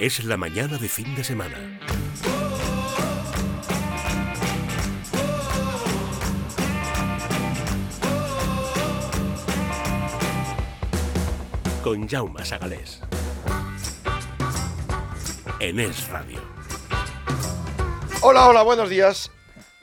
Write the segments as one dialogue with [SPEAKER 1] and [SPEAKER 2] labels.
[SPEAKER 1] Es la mañana de fin de semana. Con Jaume Sagalés. En Es Radio.
[SPEAKER 2] Hola, hola, buenos días.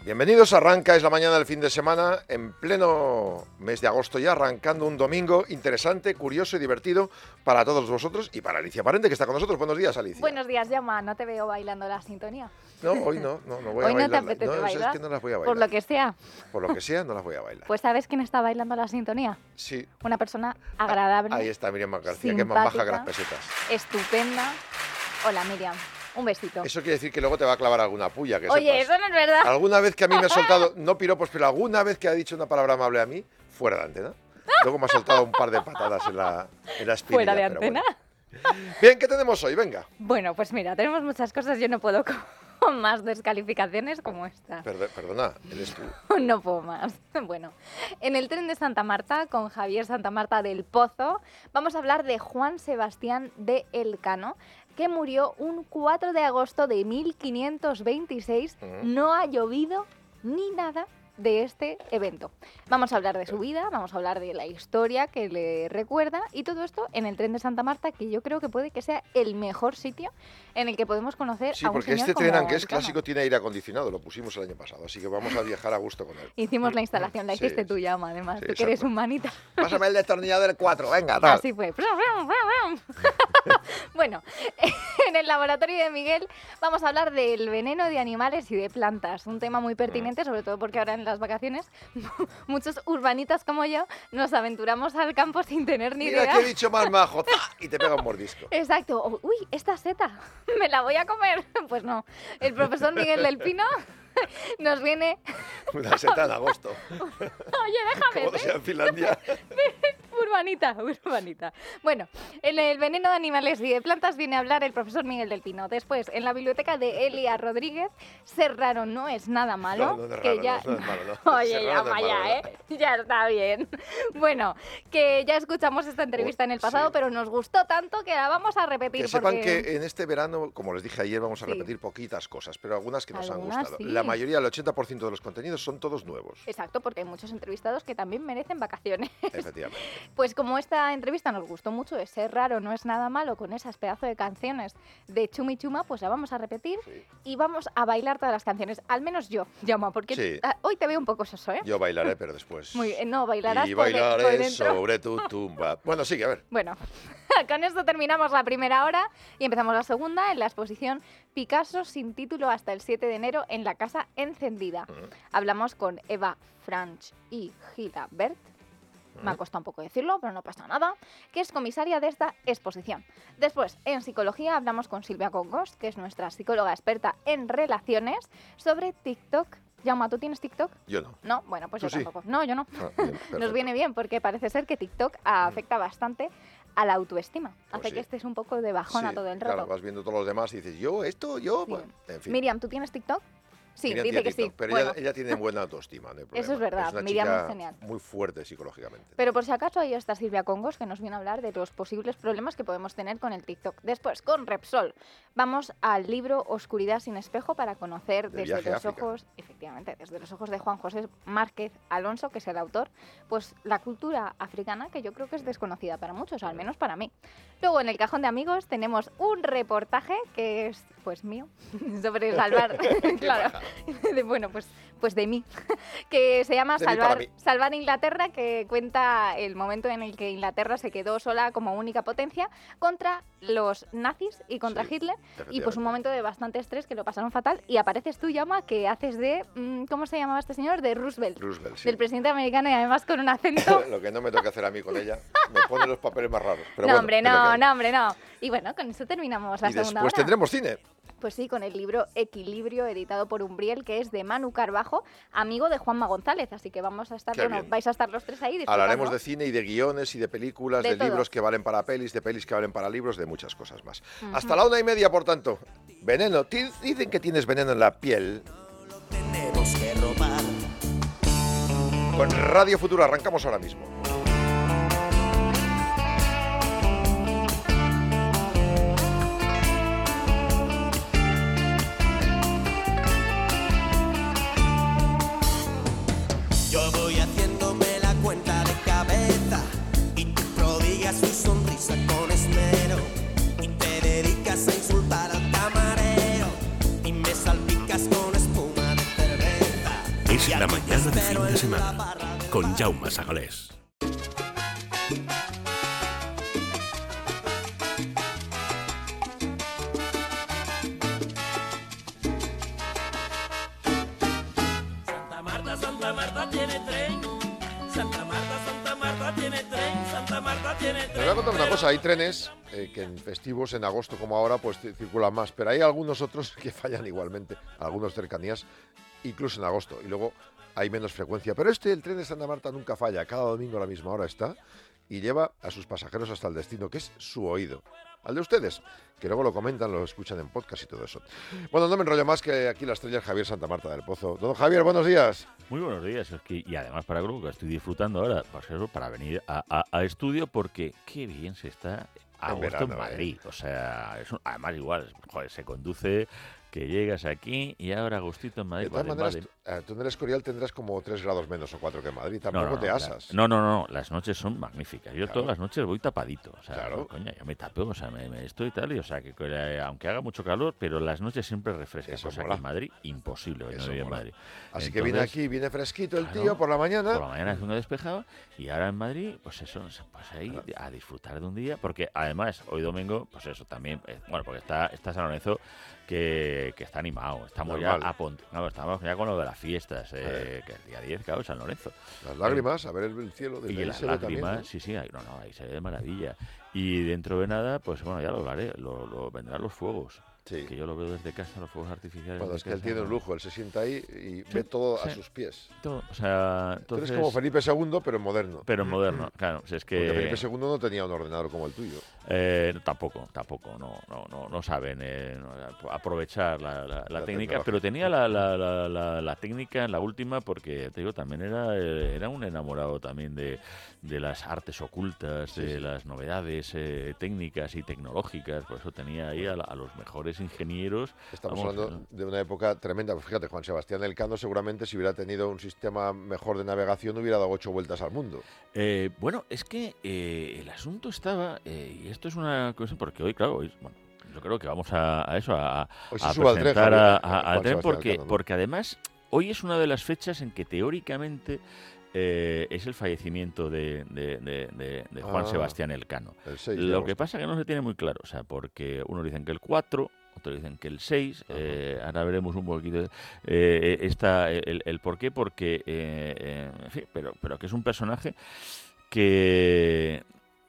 [SPEAKER 2] Bienvenidos, arranca, es la mañana del fin de semana, en pleno mes de agosto ya, arrancando un domingo interesante, curioso y divertido para todos vosotros y para Alicia Parente, que está con nosotros. Buenos días, Alicia.
[SPEAKER 3] Buenos días, Llama, no te veo bailando la sintonía.
[SPEAKER 2] No, hoy no, no, no voy
[SPEAKER 3] Hoy
[SPEAKER 2] a
[SPEAKER 3] no te
[SPEAKER 2] bailar.
[SPEAKER 3] apetece
[SPEAKER 2] no,
[SPEAKER 3] bailar.
[SPEAKER 2] es que no las voy a bailar.
[SPEAKER 3] Por lo que sea.
[SPEAKER 2] Por lo que sea, no las voy a bailar.
[SPEAKER 3] Pues ¿sabes quién está bailando la sintonía?
[SPEAKER 2] sí.
[SPEAKER 3] Una persona agradable,
[SPEAKER 2] Ahí está Miriam García, que es más baja que las pesetas.
[SPEAKER 3] estupenda. Hola, Miriam. Un besito.
[SPEAKER 2] Eso quiere decir que luego te va a clavar alguna puya, que
[SPEAKER 3] Oye,
[SPEAKER 2] sepas.
[SPEAKER 3] eso no es verdad.
[SPEAKER 2] Alguna vez que a mí me ha soltado, no piropos, pero alguna vez que ha dicho una palabra amable a mí, fuera de antena. Luego me ha soltado un par de patadas en la, en la espinilla,
[SPEAKER 3] Fuera de antena.
[SPEAKER 2] bueno. Bien, ¿qué tenemos hoy? Venga.
[SPEAKER 3] Bueno, pues mira, tenemos muchas cosas. Yo no puedo con más descalificaciones como esta.
[SPEAKER 2] Perdona, eres tú.
[SPEAKER 3] No puedo más. Bueno, en el tren de Santa Marta, con Javier Santa Marta del Pozo, vamos a hablar de Juan Sebastián de Elcano, que murió un 4 de agosto de 1526.
[SPEAKER 2] Ujú.
[SPEAKER 3] No ha llovido ni nada de este evento. Vamos a hablar de su vida, vamos a hablar de la historia que le recuerda y todo esto en el tren de Santa Marta, que yo creo que puede que sea el mejor sitio en el que podemos conocer
[SPEAKER 2] Sí,
[SPEAKER 3] a un
[SPEAKER 2] porque
[SPEAKER 3] señor
[SPEAKER 2] este tren,
[SPEAKER 3] como
[SPEAKER 2] aunque es clásico, tiene aire acondicionado. Lo pusimos el año pasado, así que vamos a viajar a gusto con él.
[SPEAKER 3] Hicimos la instalación, la
[SPEAKER 2] Sí,
[SPEAKER 3] hiciste
[SPEAKER 2] sí.
[SPEAKER 3] tú, Llama, además. Tú que eres
[SPEAKER 2] exacto.
[SPEAKER 3] un manita.
[SPEAKER 2] Pásame el destornillador 4, venga, tal.
[SPEAKER 3] Así fue. bueno, en el laboratorio de Miguel vamos a hablar del veneno de animales y de plantas. Un tema muy pertinente, sobre todo porque ahora en las vacaciones muchos urbanitas como yo nos aventuramos al campo sin tener ni
[SPEAKER 2] Mira
[SPEAKER 3] idea.
[SPEAKER 2] que he dicho más majo, y te pega un mordisco.
[SPEAKER 3] Exacto. Uy, esta seta, me la voy a comer. Pues no. El profesor Miguel del Pino nos viene.
[SPEAKER 2] Una seta en agosto,
[SPEAKER 3] Oye, déjame.
[SPEAKER 2] como no sea en Finlandia.
[SPEAKER 3] Urbanita, urbanita. Bueno, en el veneno de animales y de plantas viene a hablar el profesor Miguel del Pino. Después, en la biblioteca de Elia Rodríguez, ser raro no es nada malo.
[SPEAKER 2] No, no es
[SPEAKER 3] que
[SPEAKER 2] raro,
[SPEAKER 3] ya...
[SPEAKER 2] no, no es malo, no.
[SPEAKER 3] Oye, ya vaya, ¿eh? Ya está bien. Bueno, que ya escuchamos esta entrevista en el pasado,
[SPEAKER 2] sí.
[SPEAKER 3] pero nos gustó tanto que la vamos a repetir.
[SPEAKER 2] Que sepan que en este verano, como les dije ayer, vamos a
[SPEAKER 3] Sí.
[SPEAKER 2] repetir poquitas cosas, pero algunas que nos han gustado.
[SPEAKER 3] sí.
[SPEAKER 2] La mayoría, el 80% de los contenidos son todos nuevos.
[SPEAKER 3] Exacto, porque hay muchos entrevistados que también merecen vacaciones.
[SPEAKER 2] Efectivamente.
[SPEAKER 3] Pues como esta entrevista nos gustó mucho de ser raro, no es nada malo, con esas pedazos de canciones de Chumi Chuma, pues la vamos a repetir
[SPEAKER 2] Sí.
[SPEAKER 3] y vamos a bailar todas las canciones. Al menos yo, Llama, porque
[SPEAKER 2] Sí.
[SPEAKER 3] ah, hoy te veo un poco soso, ¿eh?
[SPEAKER 2] Yo bailaré, pero después.
[SPEAKER 3] Muy, eh, no, bailarás
[SPEAKER 2] y
[SPEAKER 3] por
[SPEAKER 2] bailaré
[SPEAKER 3] dentro.
[SPEAKER 2] sobre tu tumba. Bueno, sigue, a ver.
[SPEAKER 3] Bueno, con esto terminamos la primera hora y empezamos la segunda en la exposición Picasso sin título hasta el 7 de enero en la Casa Encendida.
[SPEAKER 2] Ujú.
[SPEAKER 3] Hablamos con Eva Franch y Gila Bert. Me ha costado un poco decirlo, pero no pasa nada, que es comisaria de esta exposición. Después, en psicología, hablamos con Silvia Congos, que es nuestra psicóloga experta en relaciones, sobre TikTok. Llama, ¿tú tienes TikTok?
[SPEAKER 2] Yo no.
[SPEAKER 3] No, bueno, pues yo
[SPEAKER 2] sí.
[SPEAKER 3] tampoco. No, yo no.
[SPEAKER 2] Ah, bien,
[SPEAKER 3] Nos viene bien porque parece ser que TikTok afecta bastante a la autoestima.
[SPEAKER 2] Pues
[SPEAKER 3] Hace
[SPEAKER 2] sí.
[SPEAKER 3] que estés un poco de bajona
[SPEAKER 2] Sí,
[SPEAKER 3] todo el rato.
[SPEAKER 2] Claro, vas viendo todos los demás y dices, yo, esto, yo, bueno, en fin.
[SPEAKER 3] Miriam, ¿tú tienes TikTok? Sí,
[SPEAKER 2] Miriam
[SPEAKER 3] dice que sí.
[SPEAKER 2] Pero
[SPEAKER 3] Bueno,
[SPEAKER 2] ella, ella tiene buena autoestima, no hay
[SPEAKER 3] Eso es verdad,
[SPEAKER 2] una
[SPEAKER 3] Miriam es genial.
[SPEAKER 2] muy fuerte psicológicamente.
[SPEAKER 3] Pero por si acaso ahí está Silvia Congos, que nos viene a hablar de los posibles problemas que podemos tener con el TikTok. Después, con Repsol, vamos al libro Oscuridad sin espejo para conocer
[SPEAKER 2] De
[SPEAKER 3] desde los ojos, efectivamente, desde los ojos de Juan José Márquez Alonso, que es el autor, pues la cultura africana que yo creo que es desconocida para muchos, al menos para mí. Luego, en el cajón de amigos tenemos un reportaje que es, pues mío, sobre salvar, claro, de- bueno, pues, pues de mí, que se llama Salvar. Salvar Inglaterra, que cuenta el momento en el que Inglaterra se quedó sola como única potencia contra los nazis y contra
[SPEAKER 2] Sí,
[SPEAKER 3] Hitler. Y pues un momento de bastante estrés que lo pasaron fatal. Y apareces tú, Llama, que haces de, mm, ¿cómo se llamaba este señor? De Roosevelt.
[SPEAKER 2] Roosevelt, sí.
[SPEAKER 3] Del presidente americano y además con un acento...
[SPEAKER 2] Lo que no me toca hacer a mí con ella, me pone los papeles más raros. Pero
[SPEAKER 3] no,
[SPEAKER 2] bueno,
[SPEAKER 3] hombre, no, no, hombre, no. Y bueno, con eso terminamos la
[SPEAKER 2] Y
[SPEAKER 3] segunda
[SPEAKER 2] después
[SPEAKER 3] hora.
[SPEAKER 2] tendremos cine.
[SPEAKER 3] Pues sí, con el libro Equilibrio, editado por Umbriel, que es de Manu Carbajo, amigo de Juanma González. Así que vamos a estar,
[SPEAKER 2] Qué
[SPEAKER 3] bueno,
[SPEAKER 2] bien.
[SPEAKER 3] vais a estar los tres ahí.
[SPEAKER 2] Hablaremos de cine y de guiones y de películas, de, libros que valen para pelis, de pelis que valen para libros, de muchas cosas más. Hasta la una y media, por tanto. Veneno. Dicen que tienes veneno en la piel.
[SPEAKER 4] tenemos que robar.
[SPEAKER 2] Con Radio Futuro arrancamos ahora mismo.
[SPEAKER 4] Te
[SPEAKER 1] de fin de semana con Jaume Sagalés.
[SPEAKER 5] Santa Marta, Santa Marta tiene tren. Santa Marta, Santa Marta tiene tren. Santa Marta tiene
[SPEAKER 2] Les
[SPEAKER 5] tren.
[SPEAKER 2] voy a contar una cosa, hay trenes eh, que en festivos, en agosto como ahora, pues ci- circulan más, pero hay algunos otros que fallan igualmente, algunos cercanías, incluso en agosto, y luego hay menos frecuencia. Pero este, el tren de Santa Marta, nunca falla, cada domingo a la misma hora está y lleva a sus pasajeros hasta el destino, que es su oído. Al de ustedes, que luego lo comentan, lo escuchan en podcast y todo eso. Bueno, no me enrollo más que aquí la estrella es Javier Santa Marta del Pozo. Don Javier, buenos días.
[SPEAKER 6] Muy buenos días, es que, y además para algo que estoy disfrutando ahora, para venir a, a- a estudio, porque qué bien se está a
[SPEAKER 2] En ¿eh?
[SPEAKER 6] Madrid. O sea, es un- además igual, joder, se conduce, que llegas aquí y ahora gustito en Madrid.
[SPEAKER 2] De todas
[SPEAKER 6] pues,
[SPEAKER 2] maneras. Tú, eh, tú en el Escorial tendrás como 3 grados menos o 4 que en Madrid, tampoco
[SPEAKER 6] No, no,
[SPEAKER 2] te asas.
[SPEAKER 6] No, no, no, las noches son magníficas. Yo
[SPEAKER 2] Claro.
[SPEAKER 6] todas las noches voy tapadito. O sea,
[SPEAKER 2] Claro.
[SPEAKER 6] coña, yo me tapeo, o sea, me, me estoy tal, y, o sea, que eh, aunque haga mucho calor, pero las noches siempre refrescan.
[SPEAKER 2] Eso
[SPEAKER 6] cosa
[SPEAKER 2] mola.
[SPEAKER 6] que en Madrid, imposible. no en. Madrid.
[SPEAKER 2] Así que viene aquí, viene fresquito el
[SPEAKER 6] claro,
[SPEAKER 2] tío por la mañana.
[SPEAKER 6] Por la mañana es uno despejado y ahora en Madrid, pues eso, pues ahí a disfrutar de un día, porque además hoy domingo, pues eso también, eh, bueno, porque está, está San Lorenzo que, que está animado, estamos
[SPEAKER 2] Normal.
[SPEAKER 6] ya a no, estamos ya con lo de las fiestas, eh, que el día 10, claro, San Lorenzo.
[SPEAKER 2] Las lágrimas, a ver el, el cielo desde
[SPEAKER 6] Y las
[SPEAKER 2] también,
[SPEAKER 6] lágrimas, sí, sí, ahí, no, no, ahí se ve de maravilla. Y dentro de nada, pues bueno, ya lo hablaré, lo, lo- vendrán los fuegos,
[SPEAKER 2] Sí.
[SPEAKER 6] que yo lo veo desde casa, los fuegos artificiales.
[SPEAKER 2] Bueno, es que él
[SPEAKER 6] casa,
[SPEAKER 2] tiene un lujo, él se sienta ahí y ve todo a
[SPEAKER 6] sí.
[SPEAKER 2] sus pies.
[SPEAKER 6] Todo, o sea,
[SPEAKER 2] Tú
[SPEAKER 6] entonces,
[SPEAKER 2] eres como Felipe II, pero moderno.
[SPEAKER 6] pero moderno, claro, si es que...
[SPEAKER 2] Porque Felipe II no tenía un ordenador como el tuyo.
[SPEAKER 6] Eh, tampoco, tampoco, no, no, no, no saben eh, no, aprovechar la, la- la
[SPEAKER 2] La
[SPEAKER 6] técnica,
[SPEAKER 2] tecnología.
[SPEAKER 6] pero tenía la, técnica en la última porque, te digo, también era, eh, era un enamorado también de, de las artes ocultas,
[SPEAKER 2] Sí,
[SPEAKER 6] de
[SPEAKER 2] sí.
[SPEAKER 6] las novedades eh, técnicas y tecnológicas, por eso tenía ahí a, a los mejores ingenieros.
[SPEAKER 2] Estamos
[SPEAKER 6] Vamos,
[SPEAKER 2] hablando de una época tremenda. Pues Fíjate, Juan Sebastián Elcano seguramente si hubiera tenido un sistema mejor de navegación hubiera dado ocho vueltas al mundo.
[SPEAKER 6] Eh, bueno, es que eh, el asunto estaba, eh, y esto es una cosa, porque hoy, claro, hoy, bueno, yo creo que vamos a, a eso, a, a
[SPEAKER 2] tren,
[SPEAKER 6] a- al tren porque,
[SPEAKER 2] Elcano, ¿no?
[SPEAKER 6] porque además hoy es una de las fechas en que teóricamente eh, es el fallecimiento de, de- de- de- de Juan
[SPEAKER 2] Ah,
[SPEAKER 6] Sebastián Elcano.
[SPEAKER 2] El 6 de
[SPEAKER 6] Lo que pasa que no se tiene muy claro, o sea, porque unos dicen que el 4, otros dicen que el 6,
[SPEAKER 2] Ajá.
[SPEAKER 6] eh, ahora veremos un poquito eh, esta, el, el por qué, porque, eh, eh, en fin, pero, pero que es un personaje que,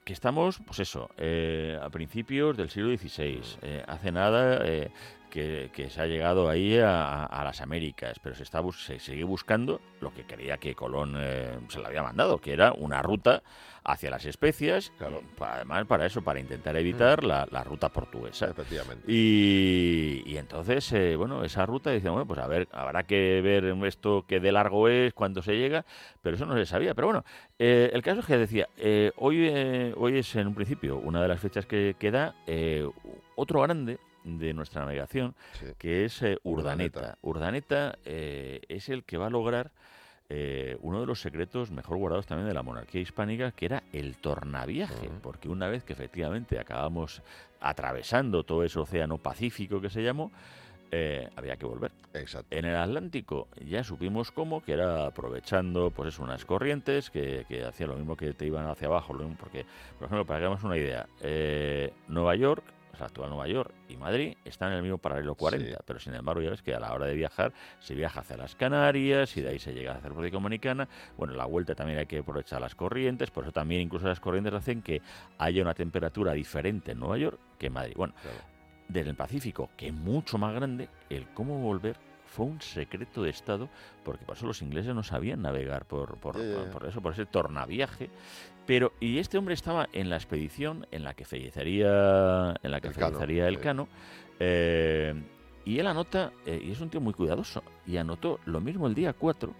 [SPEAKER 6] que estamos, pues eso, eh, a principios del siglo XVI, eh, hace nada eh, que, que se ha llegado ahí a, a las Américas, pero se, está se sigue buscando lo que creía que Colón eh, se le había mandado, que era una ruta hacia las especias,
[SPEAKER 2] Claro.
[SPEAKER 6] además para eso, para intentar evitar la, la ruta portuguesa.
[SPEAKER 2] Efectivamente.
[SPEAKER 6] Y, y entonces, eh, bueno, esa ruta dice, bueno, pues a ver, habrá que ver esto que de largo es, cuándo se llega, pero eso no se sabía. Pero bueno, eh, el caso es que decía, eh, hoy, eh, hoy es en un principio una de las fechas que queda otro grande de nuestra navegación,
[SPEAKER 2] Sí.
[SPEAKER 6] que es eh,
[SPEAKER 2] Urdaneta.
[SPEAKER 6] Urdaneta. Urdaneta eh, es el que va a lograr eh, uno de los secretos mejor guardados también de la monarquía hispánica, que era el tornaviaje, porque una vez que efectivamente acabamos atravesando todo ese océano Pacífico que se llamó, eh, había que volver.
[SPEAKER 2] Exacto.
[SPEAKER 6] En el Atlántico ya supimos cómo, que era aprovechando pues eso, unas corrientes que, que hacían lo mismo que te iban hacia abajo, lo mismo porque, por ejemplo, para que hagamos una idea, eh, Nueva York, sea, actual Nueva York y Madrid están en el mismo paralelo 40,
[SPEAKER 2] Sí.
[SPEAKER 6] pero sin embargo ya ves que a la hora de viajar se viaja hacia las Canarias y de ahí se llega hacia la República Dominicana. Bueno, la vuelta también hay que aprovechar las corrientes, por eso también incluso las corrientes hacen que haya una temperatura diferente en Nueva York que en Madrid. Bueno,
[SPEAKER 2] Claro.
[SPEAKER 6] desde el Pacífico, que es mucho más grande, el cómo volver fue un secreto de Estado, porque por eso los ingleses no sabían navegar por, por, por eso, por ese tornaviaje. Pero, y este hombre estaba en la expedición en la que fallecería, en la que
[SPEAKER 2] Elcano,
[SPEAKER 6] fallecería
[SPEAKER 2] sí.
[SPEAKER 6] Elcano, eh, y él anota, eh, y es un tío muy cuidadoso, y anotó lo mismo el día 4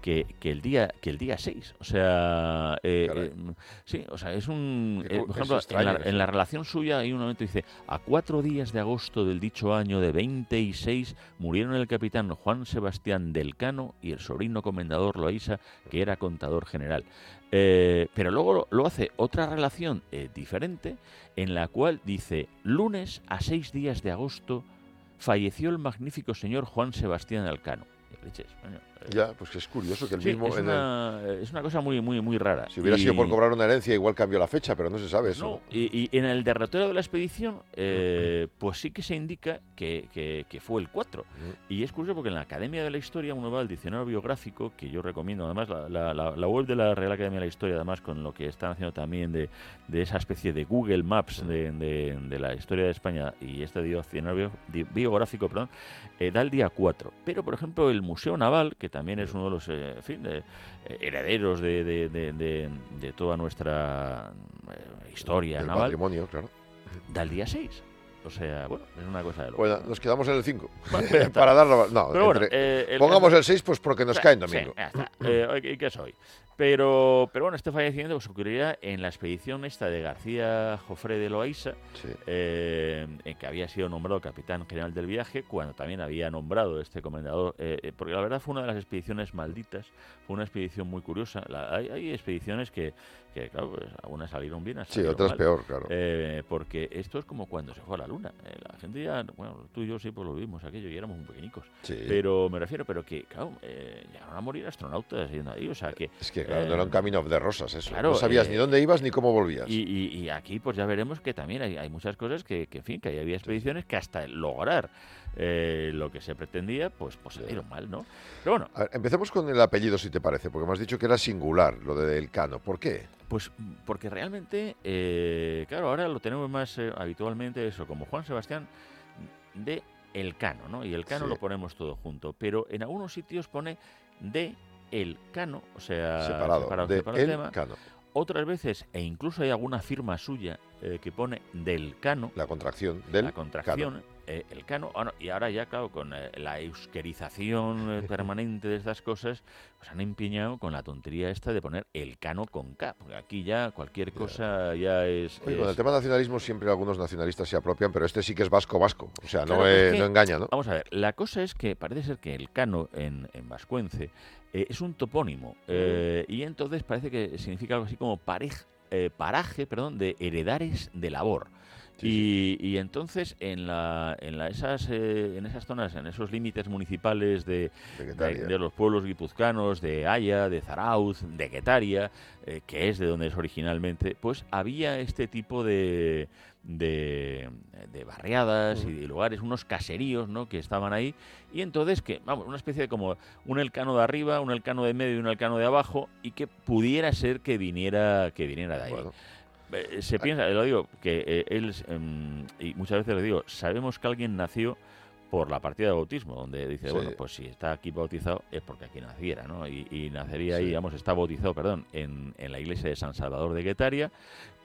[SPEAKER 6] que, que el día que el día 6. O sea, eh, eh, sí, o sea, es un... Eh, por ejemplo, en la,
[SPEAKER 2] eso.
[SPEAKER 6] en la relación suya hay un momento dice, a cuatro días de agosto del dicho año de 26 murieron el capitán Juan Sebastián del Cano y el sobrino comendador Loaiza, que era contador general. Eh, pero luego lo, lo hace otra relación eh, diferente en la cual dice, lunes a seis días de agosto falleció el magnífico señor Juan Sebastián Elcano. Y leches, coño,
[SPEAKER 2] Ya, pues que es curioso que el
[SPEAKER 6] Sí,
[SPEAKER 2] mismo...
[SPEAKER 6] es,
[SPEAKER 2] en el-
[SPEAKER 6] una, es una cosa muy, muy, muy rara.
[SPEAKER 2] si hubiera sido por
[SPEAKER 6] Y-
[SPEAKER 2] cobrar una herencia, igual cambió la fecha, pero no se sabe eso.
[SPEAKER 6] No, y, y en el derrotero de la expedición, eh, pues sí que se indica que, que- que fue el 4. Y es curioso porque en la Academia de la Historia uno va al diccionario biográfico, que yo recomiendo, además la, la- la- la web de la Real Academia de la Historia, además con lo que están haciendo también de, de esa especie de Google Maps de, de- de la historia de España y este diccionario bio- di- biográfico, perdón, eh, da el día 4. Pero, por ejemplo, el Museo Naval, que también es uno de los eh, en fin, de, eh, herederos de, de- de- toda nuestra eh, historia
[SPEAKER 2] El
[SPEAKER 6] naval,
[SPEAKER 2] patrimonio, claro.
[SPEAKER 6] da el día 6. O sea, bueno, es una cosa de loco.
[SPEAKER 2] Bueno, nos quedamos en el 5.
[SPEAKER 6] Bueno.
[SPEAKER 2] Para darlo... No,
[SPEAKER 6] Pero bueno,
[SPEAKER 2] entre-
[SPEAKER 6] eh, el-
[SPEAKER 2] pongamos el 6 pues porque nos
[SPEAKER 6] Sí,
[SPEAKER 2] cae en
[SPEAKER 6] sí,
[SPEAKER 2] domingo.
[SPEAKER 6] ya está. Eh, hoy- ¿y qué soy? Pero, pero bueno, este fallecimiento pues, ocurriría en la expedición esta de García Jofré de Loaiza,
[SPEAKER 2] Sí.
[SPEAKER 6] eh, en que había sido nombrado capitán general del viaje, cuando también había nombrado este comendador, eh, eh, porque la verdad fue una de las expediciones malditas, fue una expedición muy curiosa. La- hay, hay expediciones que, que, claro, pues, algunas salieron bien,
[SPEAKER 2] Sí, otras
[SPEAKER 6] mal.
[SPEAKER 2] peor, claro.
[SPEAKER 6] Eh, porque esto es como cuando se fue a la luna. Eh, la gente ya, bueno, tú y yo sí pues lo vimos aquello y éramos muy pequeñicos.
[SPEAKER 2] Sí.
[SPEAKER 6] Pero me refiero, pero que, claro, eh, llegaron a morir astronautas yendo ahí, o sea que...
[SPEAKER 2] Es que claro, no
[SPEAKER 6] eh,
[SPEAKER 2] era un camino de rosas eso.
[SPEAKER 6] claro,
[SPEAKER 2] no sabías
[SPEAKER 6] eh,
[SPEAKER 2] ni dónde ibas ni cómo volvías.
[SPEAKER 6] Y, y- y aquí pues ya veremos que también hay, hay muchas cosas que, que, en fin, que ahí había expediciones que hasta lograr eh, lo que se pretendía, pues, pues salieron mal, ¿no? Pero bueno,
[SPEAKER 2] ver, empecemos con el apellido, si te parece, porque me has dicho que era singular lo de Elcano. ¿Por qué?
[SPEAKER 6] Pues porque realmente, eh, claro, ahora lo tenemos más eh, habitualmente eso, como Juan Sebastián de Elcano, ¿no? Y Elcano
[SPEAKER 2] Sí.
[SPEAKER 6] lo ponemos todo junto, pero en algunos sitios pone de Elcano, o sea,
[SPEAKER 2] separado. de
[SPEAKER 6] separado el tema.
[SPEAKER 2] Elcano.
[SPEAKER 6] Otras veces, e incluso hay alguna firma suya eh, que pone del cano,
[SPEAKER 2] La contracción del
[SPEAKER 6] la contracción, eh, el cano, ah, no, y ahora ya, claro, con eh, la euskerización eh, permanente de estas cosas, pues han empeñado con la tontería esta de poner el cano con K, porque aquí ya cualquier cosa ya es...
[SPEAKER 2] Oye, con el tema nacionalismo siempre algunos nacionalistas se apropian, pero este sí que es vasco-vasco. O sea, no,
[SPEAKER 6] es que-
[SPEAKER 2] no engaña, ¿no?
[SPEAKER 6] Vamos a ver, la cosa es que parece ser que el cano en, en vascuence eh, es un topónimo eh, y entonces parece que significa algo así como parej- eh, paraje perdón, de heredares de labor.
[SPEAKER 2] Sí,
[SPEAKER 6] y, y entonces en, la, en, la- esas, eh, en esas zonas, en esos límites municipales de,
[SPEAKER 2] De
[SPEAKER 6] los pueblos guipuzcanos, de Haya, de Zarauz, de Guetaria, eh, que es de donde es originalmente, pues había este tipo de, de, de barriadas y de lugares, unos caseríos ¿no? que estaban ahí, y entonces que, vamos, una especie de como un elcano de arriba, un elcano de medio y un elcano de abajo, y que pudiera ser que viniera, que viniera de ahí.
[SPEAKER 2] Bueno,
[SPEAKER 6] Eh, Se piensa, lo digo, que eh, él, em, y muchas veces le digo, sabemos que alguien nació por la partida de bautismo, donde dice,
[SPEAKER 2] Sí.
[SPEAKER 6] bueno, pues si está aquí bautizado es porque aquí naciera, ¿no? Y, y nacería ahí,
[SPEAKER 2] Sí.
[SPEAKER 6] digamos, está bautizado, perdón, en, en la iglesia de San Salvador de Guetaria,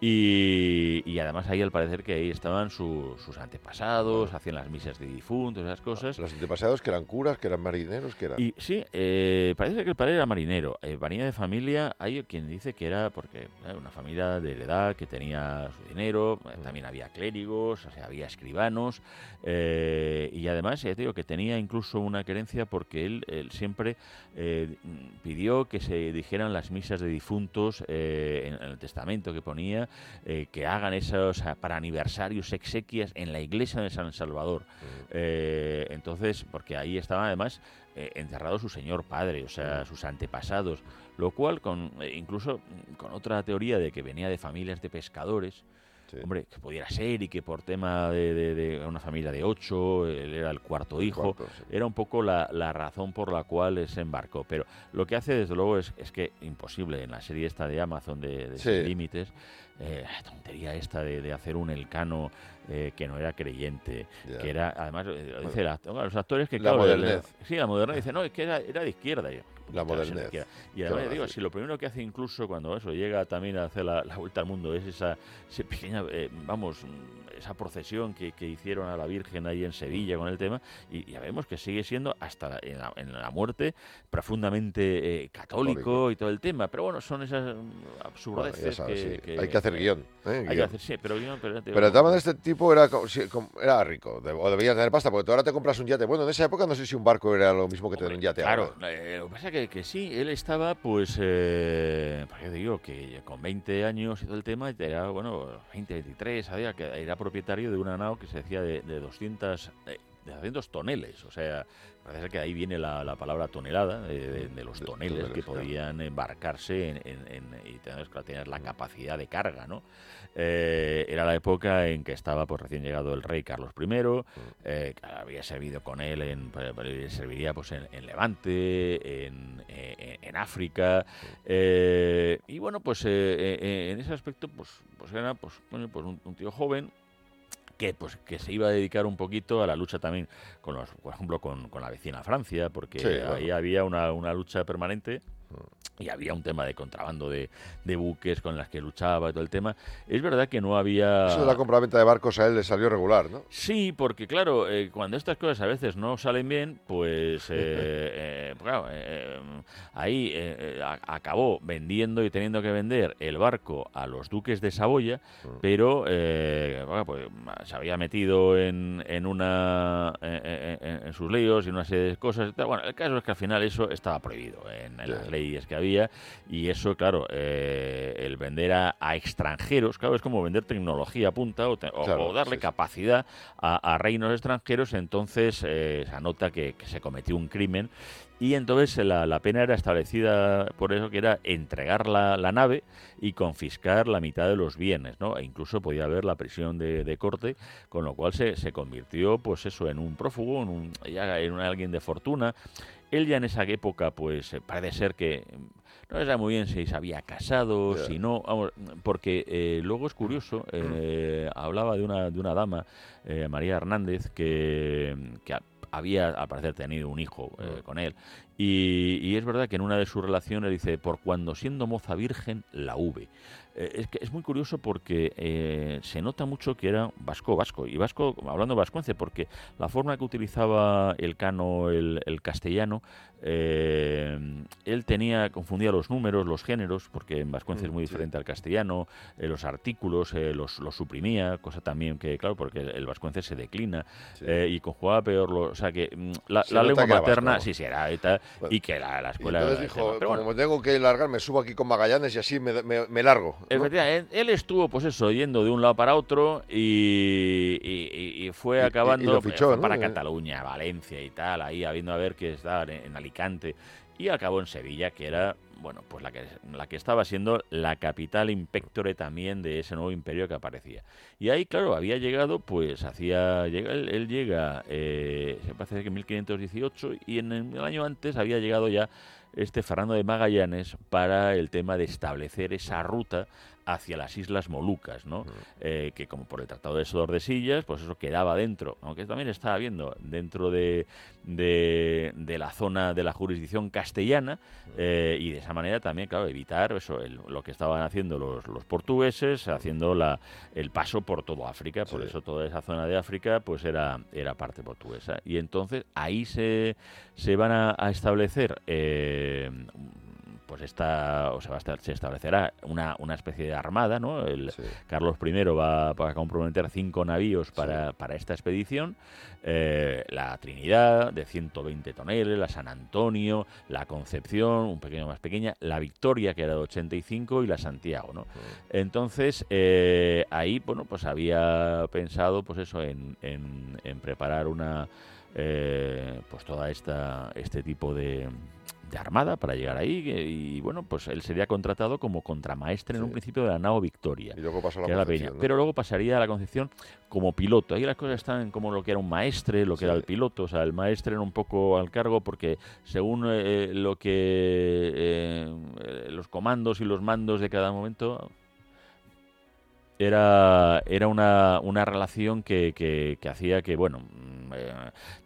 [SPEAKER 6] y, y además ahí al parecer que ahí estaban su- sus antepasados, hacían las misas de difuntos, esas cosas.
[SPEAKER 2] los antepasados que eran curas, que eran marineros, que eran...
[SPEAKER 6] Y sí, eh, parece que el padre era marinero. Eh, venía de familia, hay quien dice que era porque eh, una familia de heredad que tenía su dinero, eh,
[SPEAKER 2] Mm.
[SPEAKER 6] también había clérigos, o sea, había escribanos, eh, y además, ya te digo, que tenía incluso una querencia porque él, él siempre eh, pidió que se dijeran las misas de difuntos eh, en, en el testamento que ponía, eh, que hagan esos para aniversarios, exequias en la iglesia de San Salvador.
[SPEAKER 2] Mm.
[SPEAKER 6] Eh, entonces, porque ahí estaba además eh, enterrado su señor padre, o sea, sus antepasados, lo cual con incluso mm, con otra teoría de que venía de familias de pescadores,
[SPEAKER 2] Sí.
[SPEAKER 6] hombre, que pudiera ser y que por tema de, de- de una familia de ocho, él era el cuarto hijo,
[SPEAKER 2] Cuarto, sí.
[SPEAKER 6] era un poco la, la razón por la cual se embarcó. Pero lo que hace, desde luego, es, es que imposible en la serie esta de Amazon de, de
[SPEAKER 2] Sí.
[SPEAKER 6] Límites, eh, la tontería esta de, de hacer un elcano eh, que no era creyente, que era, además, eh, lo dice
[SPEAKER 2] Bueno.
[SPEAKER 6] los actores que,
[SPEAKER 2] La
[SPEAKER 6] claro, le-
[SPEAKER 2] modernez.
[SPEAKER 6] sí, la modernidad, dice, no, es que era, era de izquierda. Yo,
[SPEAKER 2] La
[SPEAKER 6] "¿Cómo te vas a ser de
[SPEAKER 2] modernez.
[SPEAKER 6] izquierda?". Y
[SPEAKER 2] ¿Qué
[SPEAKER 6] además, digo, si lo primero que hace incluso cuando eso llega también a hacer la, la vuelta al mundo es esa, esa pequeña, eh, vamos, mm, esa procesión que, que hicieron a la Virgen ahí en Sevilla con el tema, y ya vemos que sigue siendo hasta la- en, la, en la muerte profundamente eh, católico,
[SPEAKER 2] Católico.
[SPEAKER 6] y todo el tema. Pero bueno, son esas mm,
[SPEAKER 2] Bueno,
[SPEAKER 6] absurdeces
[SPEAKER 2] sabes,
[SPEAKER 6] que,
[SPEAKER 2] sí.
[SPEAKER 6] que-
[SPEAKER 2] Hay que hacer guion. ¿eh?
[SPEAKER 6] Hay que
[SPEAKER 2] Guión.
[SPEAKER 6] hacer, sí, pero guion, pero, ya te
[SPEAKER 2] Pero de este tipo era, era rico, o debía tener pasta, porque tú ahora te compras un yate. Bueno, en esa época no sé si un barco era lo mismo que tener un yate
[SPEAKER 6] Claro,
[SPEAKER 2] ahora.
[SPEAKER 6] eh, lo que pasa que, que sí, él estaba, pues, eh, pues yo digo que con 20 años y todo el tema, era, bueno, 20, 23, había que era propietario de una nao que se decía de, de 200, eh, de 200 toneles. O sea, parece ser que ahí viene la, la palabra tonelada, de, de- de los
[SPEAKER 2] De
[SPEAKER 6] toneles que podían embarcarse en, en- en- y tener, tener la capacidad de carga, ¿no? Eh, era la época en que estaba pues recién llegado el rey Carlos I, eh, que había servido con él, en, pues, pues, serviría pues en, Levante, en, eh, África, eh, y bueno, pues eh, eh, en ese aspecto, pues, pues era pues, bueno, pues un, un tío joven que pues que se iba a dedicar un poquito a la lucha también con los, por ejemplo, con, con la vecina Francia, porque
[SPEAKER 2] Sí,
[SPEAKER 6] ahí
[SPEAKER 2] bueno.
[SPEAKER 6] había una, una lucha permanente y había un tema de contrabando de, de buques con las que luchaba y todo el tema. Es verdad que no había...
[SPEAKER 2] Eso de la compraventa de barcos a él le salió regular, ¿no?
[SPEAKER 6] Sí, porque claro, eh, cuando estas cosas a veces no salen bien, pues, eh, eh, claro, eh, ahí a- acabó vendiendo y teniendo que vender el barco a los duques de Saboya, pero eh, bueno, pues, se había metido en, en una en, en- en sus líos y una serie de cosas. y tal. Bueno, el caso es que al final eso estaba prohibido en, en las
[SPEAKER 2] Ya.
[SPEAKER 6] Leyes que había y eso, claro, eh, el vender a, a extranjeros, claro, es como vender tecnología punta o, te- o-
[SPEAKER 2] Claro,
[SPEAKER 6] o darle
[SPEAKER 2] sí,
[SPEAKER 6] capacidad a, a reinos extranjeros, entonces eh, se anota que, que se cometió un crimen y entonces la, la pena era establecida por eso que era entregar la, la nave y confiscar la mitad de los bienes, ¿no? E incluso podía haber la prisión de, de corte, con lo cual se, se convirtió, pues eso, en un prófugo, en, un, ya en un alguien de fortuna. Él ya en esa época, pues eh, parece ser que mm, no se sabe muy bien si se había casado,
[SPEAKER 2] Ya.
[SPEAKER 6] si no, vamos, porque eh, luego es curioso, eh, hablaba de una, de una dama, eh, María Hernández, que, que a- había al parecer tenido un hijo eh,
[SPEAKER 2] Mm.
[SPEAKER 6] con él. Y, y es verdad que en una de sus relaciones dice, por cuando siendo moza virgen, la hube. Eh, es, que es muy curioso porque eh, se nota mucho que era vasco vasco. Y vasco, hablando vascuence, porque la forma que utilizaba el cano, el, el castellano, eh, él tenía, confundía los números, los géneros, porque en vascuence es muy
[SPEAKER 2] Mm, sí.
[SPEAKER 6] diferente al castellano, eh, los artículos eh, los, los suprimía, cosa también que, claro, porque el, el vascuence se declina
[SPEAKER 2] Sí.
[SPEAKER 6] y conjugaba peor, lo- o sea que mm, la,
[SPEAKER 2] Se
[SPEAKER 6] la
[SPEAKER 2] nota
[SPEAKER 6] lengua materna,
[SPEAKER 2] vasco.
[SPEAKER 6] sí, sí, era y, tal,
[SPEAKER 2] Bueno,
[SPEAKER 6] y que la, la
[SPEAKER 2] Y
[SPEAKER 6] escuela...
[SPEAKER 2] entonces
[SPEAKER 6] era el
[SPEAKER 2] dijo,
[SPEAKER 6] tema. Pero bueno,
[SPEAKER 2] como tengo que largar, me subo aquí con Magallanes y así me, me- me largo. ¿no?
[SPEAKER 6] Efectivamente, él estuvo, pues eso, yendo de un lado para otro y, y- y- y fue
[SPEAKER 2] Y- y- y
[SPEAKER 6] acabando
[SPEAKER 2] lo fichó,
[SPEAKER 6] fue
[SPEAKER 2] ¿no?
[SPEAKER 6] para. Cataluña, Valencia y tal, ahí habiendo a ver que estaba en, en Alicante y acabó en Sevilla, que era, bueno, pues la que, la que estaba siendo la capital impectore también de ese nuevo imperio que aparecía. Y ahí, claro, había llegado, pues hacía, llega, él, llega, eh, se parece que en 1518 y en el año antes había llegado ya este Fernando de Magallanes para el tema de establecer esa ruta hacia las Islas Molucas, ¿no? Eh, que como por el Tratado de Tordesillas, pues eso quedaba dentro, aunque también estaba viendo dentro de, de, de la zona de la jurisdicción castellana eh, y de esa manera también, claro, evitar eso, el- lo que estaban haciendo los, los portugueses, haciendo la, el paso por todo África, por
[SPEAKER 2] Sí.
[SPEAKER 6] eso toda esa zona de África pues era, era parte portuguesa. Y entonces ahí se, se van a, a establecer eh, pues esta, o sea, va a estar- se establecerá una, una especie de armada, ¿no? El,
[SPEAKER 2] Sí.
[SPEAKER 6] Carlos I va, va a comprometer cinco navíos para, para esta expedición. eh, la Trinidad, de 120 toneles, la San Antonio, la Concepción, un pequeño más pequeña, la Victoria, que era de 85, y la Santiago, ¿no? Entonces, eh, ahí, bueno, pues había pensado, pues eso, en, en- en preparar una, eh, pues toda esta, este tipo de, de armada para llegar ahí, y bueno, pues él sería contratado como contramaestre en un principio de la nao Victoria
[SPEAKER 2] Y luego pasó la Concepción,
[SPEAKER 6] peña.
[SPEAKER 2] ¿no?
[SPEAKER 6] Pero luego pasaría a la Concepción como piloto. Ahí las cosas están como lo que era un maestre, lo que
[SPEAKER 2] Sí.
[SPEAKER 6] era el piloto. O sea, el maestre era un poco al cargo porque según eh, lo que eh, eh, los comandos y los mandos de cada momento era, era una, una relación que, que- que hacía que, bueno, eh,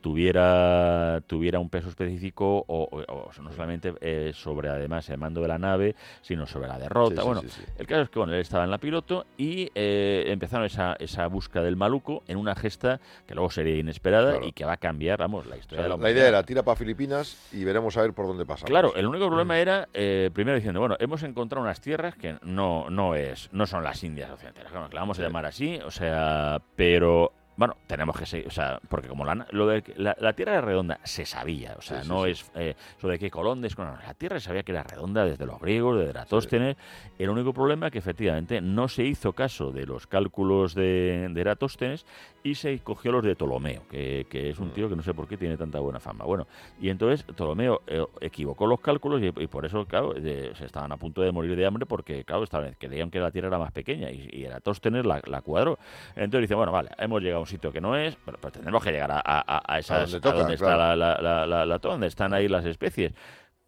[SPEAKER 6] tuviera, tuviera un peso específico o, o- o no solamente eh, sobre además el mando de la nave, sino sobre la derrota.
[SPEAKER 2] Sí, sí,
[SPEAKER 6] bueno,
[SPEAKER 2] sí, sí.
[SPEAKER 6] el caso es que bueno, él estaba en la piloto y eh, empezaron esa, esa búsqueda del maluco en una gesta que luego sería inesperada
[SPEAKER 2] Claro.
[SPEAKER 6] y que va a cambiar, vamos, la
[SPEAKER 2] O
[SPEAKER 6] historia
[SPEAKER 2] sea,
[SPEAKER 6] de la
[SPEAKER 2] la idea era tira para Filipinas y veremos a ver por dónde pasamos.
[SPEAKER 6] Claro, el único problema era, eh, primero diciendo, bueno, hemos encontrado unas tierras que no, no, es, no son las Indias Occidentales, la vamos a llamar así, o sea, pero Bueno, tenemos que seguir, o sea, porque como la, lo de, la, la Tierra era redonda se sabía, o sea,
[SPEAKER 2] Sí,
[SPEAKER 6] no
[SPEAKER 2] sí.
[SPEAKER 6] es eh, eso de que Colondes, no, no, la Tierra se sabía que era redonda desde los griegos, desde Eratóstenes. El único problema es que efectivamente no se hizo caso de los cálculos de, de Eratóstenes y se cogió los de Ptolomeo, que, que es un
[SPEAKER 2] Mm.
[SPEAKER 6] tío que no sé por qué tiene tanta buena fama. Bueno, y entonces Ptolomeo eh, equivocó los cálculos y, y por eso, claro, se estaban a punto de morir de hambre porque, claro, estaban, creían que la Tierra era más pequeña y, y Eratóstenes la, la cuadró. Entonces dice, bueno, vale, hemos llegado a un sitio que no es, pero, pero tendremos que llegar a, a, a- a esas,
[SPEAKER 2] donde toca,
[SPEAKER 6] está
[SPEAKER 2] claro.
[SPEAKER 6] la- la- donde están ahí las especies.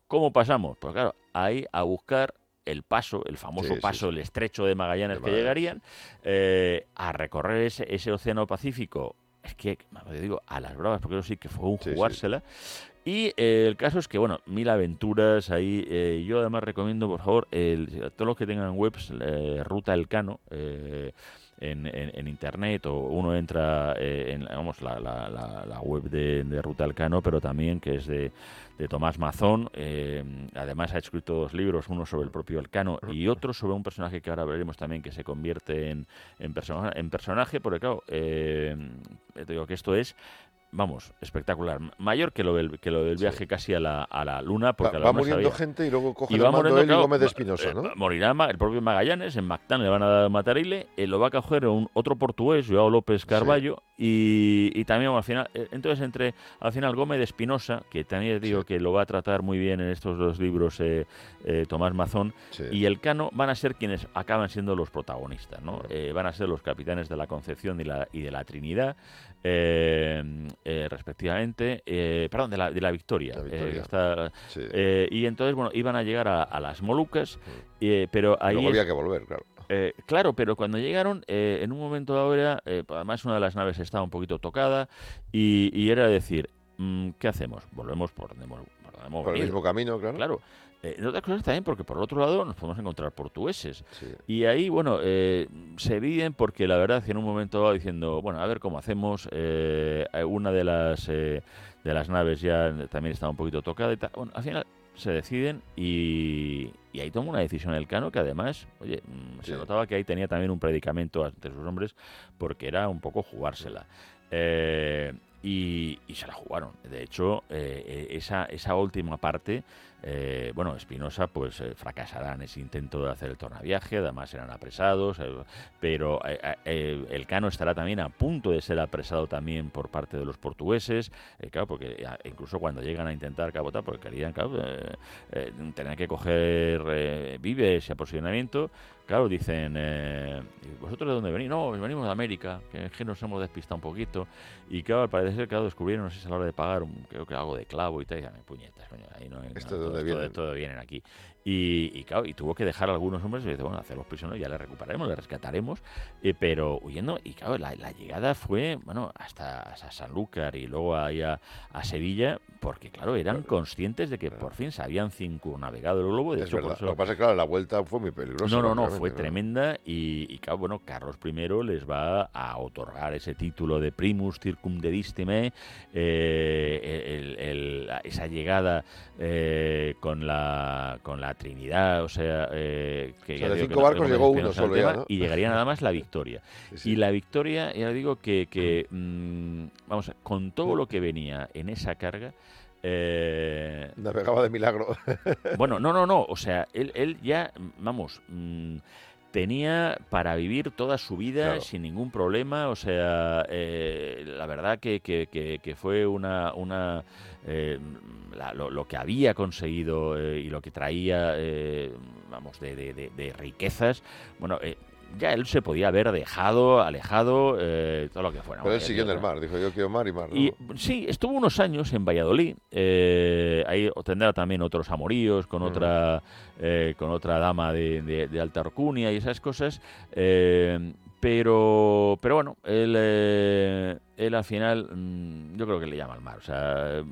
[SPEAKER 6] ¿Cómo pasamos? Pues claro, ahí a buscar el paso, el famoso
[SPEAKER 2] Sí,
[SPEAKER 6] paso,
[SPEAKER 2] sí.
[SPEAKER 6] el estrecho de Magallanes
[SPEAKER 2] De
[SPEAKER 6] que llegarían, eh, a recorrer ese, ese océano Pacífico. Es que, yo digo, a las bravas, porque eso sí que fue un jugársela. Y eh, el caso es que, bueno, mil aventuras ahí. eh, yo además recomiendo, por favor, el, a todos los que tengan webs, Ruta Elcano, eh, en, en- en internet, o uno entra eh, en vamos, la, la- la- la web de, de Ruta Elcano, pero también que es de, de Tomás Mazón. eh, además ha escrito dos libros, uno sobre el propio Elcano y otro sobre un personaje que ahora veremos también que se convierte en, en, persona- en personaje, porque claro, eh, te digo que esto es vamos, espectacular. Mayor que lo del, que lo del
[SPEAKER 2] Sí.
[SPEAKER 6] viaje casi a la, a la Luna. Porque
[SPEAKER 2] Va, va muriendo
[SPEAKER 6] sabía-
[SPEAKER 2] gente y luego coge
[SPEAKER 6] y
[SPEAKER 2] el
[SPEAKER 6] va
[SPEAKER 2] mando
[SPEAKER 6] muriendo,
[SPEAKER 2] él y
[SPEAKER 6] claro,
[SPEAKER 2] Gómez de Espinosa,
[SPEAKER 6] eh,
[SPEAKER 2] ¿no?
[SPEAKER 6] morirá Ma- el propio Magallanes, en Mactán le van a Matarile, eh, lo va a coger un otro portugués, Joao López Carballo, y, y también al final, eh, entonces entre al final Gómez de Espinosa, que también digo
[SPEAKER 2] Sí.
[SPEAKER 6] que lo va a tratar muy bien en estos dos libros eh, eh, Tomás Mazón, y el Cano van a ser quienes acaban siendo los protagonistas, ¿no? Eh, van a ser los capitanes de la Concepción y, la, y de la Trinidad, eh, eh, respectivamente, eh, perdón, de la, de la Victoria.
[SPEAKER 2] La
[SPEAKER 6] eh,
[SPEAKER 2] Victoria.
[SPEAKER 6] está-
[SPEAKER 2] Sí.
[SPEAKER 6] y entonces, bueno, iban a llegar a, a las Molucas, eh, pero ahí...
[SPEAKER 2] luego
[SPEAKER 6] es-
[SPEAKER 2] había que volver, claro.
[SPEAKER 6] eh, claro, pero cuando llegaron, eh, en un momento dado era, eh, además una de las naves estaba un poquito tocada y, y era decir, mm, ¿qué hacemos? Volvemos por donde hemos, por donde hemos
[SPEAKER 2] Por el mismo camino, claro.
[SPEAKER 6] Claro. Eh, en otras cosas también, porque por el otro lado nos podemos encontrar portugueses.
[SPEAKER 2] Sí.
[SPEAKER 6] Y ahí, bueno, eh, se viven porque la verdad que en un momento dado diciendo, bueno, a ver cómo hacemos, eh, una de las, eh, de las naves ya también estaba un poquito tocada y tal. Bueno, al final se deciden y, y ahí toma una decisión el Cano que además, oye, mm, se notaba que ahí tenía también un predicamento ante sus hombres porque era un poco jugársela. Eh, y, y se la jugaron. De hecho, eh, eh, esa, esa última parte, eh, bueno, Espinosa pues eh, fracasará en ese intento de hacer el tornaviaje, además eran apresados, eh, pero eh, el Cano estará también a punto de ser apresado también por parte de los portugueses, claro, porque incluso cuando llegan a intentar cabotar, porque querían, claro, tenían que coger víveres y aprovisionamiento, claro, dicen, eh, ¿y ¿vosotros de dónde venís? No, venimos de América, que es que nos hemos despistado un poquito, y claro, al parecer, claro, descubrieron, no sé si a la hora de pagar, un- creo que algo de clavo y tal, y dame puñetas, coño, ahí no,
[SPEAKER 2] ¿Esto
[SPEAKER 6] no, todo
[SPEAKER 2] vienen
[SPEAKER 6] aquí. Y, y claro, y tuvo que dejar a algunos hombres y dice, bueno, hacer los prisioneros, ya les recuperaremos, les rescataremos, eh, pero huyendo, y claro, la, la llegada fue, bueno, hasta, hasta Sanlúcar y luego ahí a, a Sevilla, porque claro, eran conscientes de que por fin se habían circunnavegado el globo, de
[SPEAKER 2] Es
[SPEAKER 6] hecho, por
[SPEAKER 2] verdad.
[SPEAKER 6] eso-
[SPEAKER 2] Lo que pasa es que, claro, la vuelta fue muy peligrosa.
[SPEAKER 6] no, no, no, fue tremenda y, y, claro, bueno, Carlos I les va a otorgar ese título de primus circumdedistime, eh, el- esa llegada eh, con la con la Trinidad, o sea, eh, que
[SPEAKER 2] O sea,
[SPEAKER 6] ya
[SPEAKER 2] de
[SPEAKER 6] que
[SPEAKER 2] cinco barcos
[SPEAKER 6] no
[SPEAKER 2] llegó uno solo ya, ¿no?
[SPEAKER 6] y llegaría nada más la victoria.
[SPEAKER 2] Sí.
[SPEAKER 6] Y la victoria, ya digo que, que mm, vamos, con todo lo que venía en esa carga, eh,
[SPEAKER 2] Navegaba de milagro.
[SPEAKER 6] bueno, no, no, no. O sea, él, él ya, vamos, mm, tenía para vivir toda su vida
[SPEAKER 2] Claro.
[SPEAKER 6] sin ningún problema. O sea, eh, la verdad que, que- que- que fue una... una eh, la- lo, lo que había conseguido eh, y lo que traía, vamos, de, de- de- de riquezas, bueno, ya él se podía haber dejado, alejado, eh, todo lo que fuera.
[SPEAKER 2] Pero él siguió en el mar. Dijo, yo quiero mar y mar. ¿no?
[SPEAKER 6] y sí, estuvo unos años en Valladolid. eh, ahí tendrá también otros amoríos con otra eh, con otra dama de, de- de alta alcurnia y esas cosas. eh, pero pero bueno, él eh, él al final mm, yo creo que le llama al mar. O sea,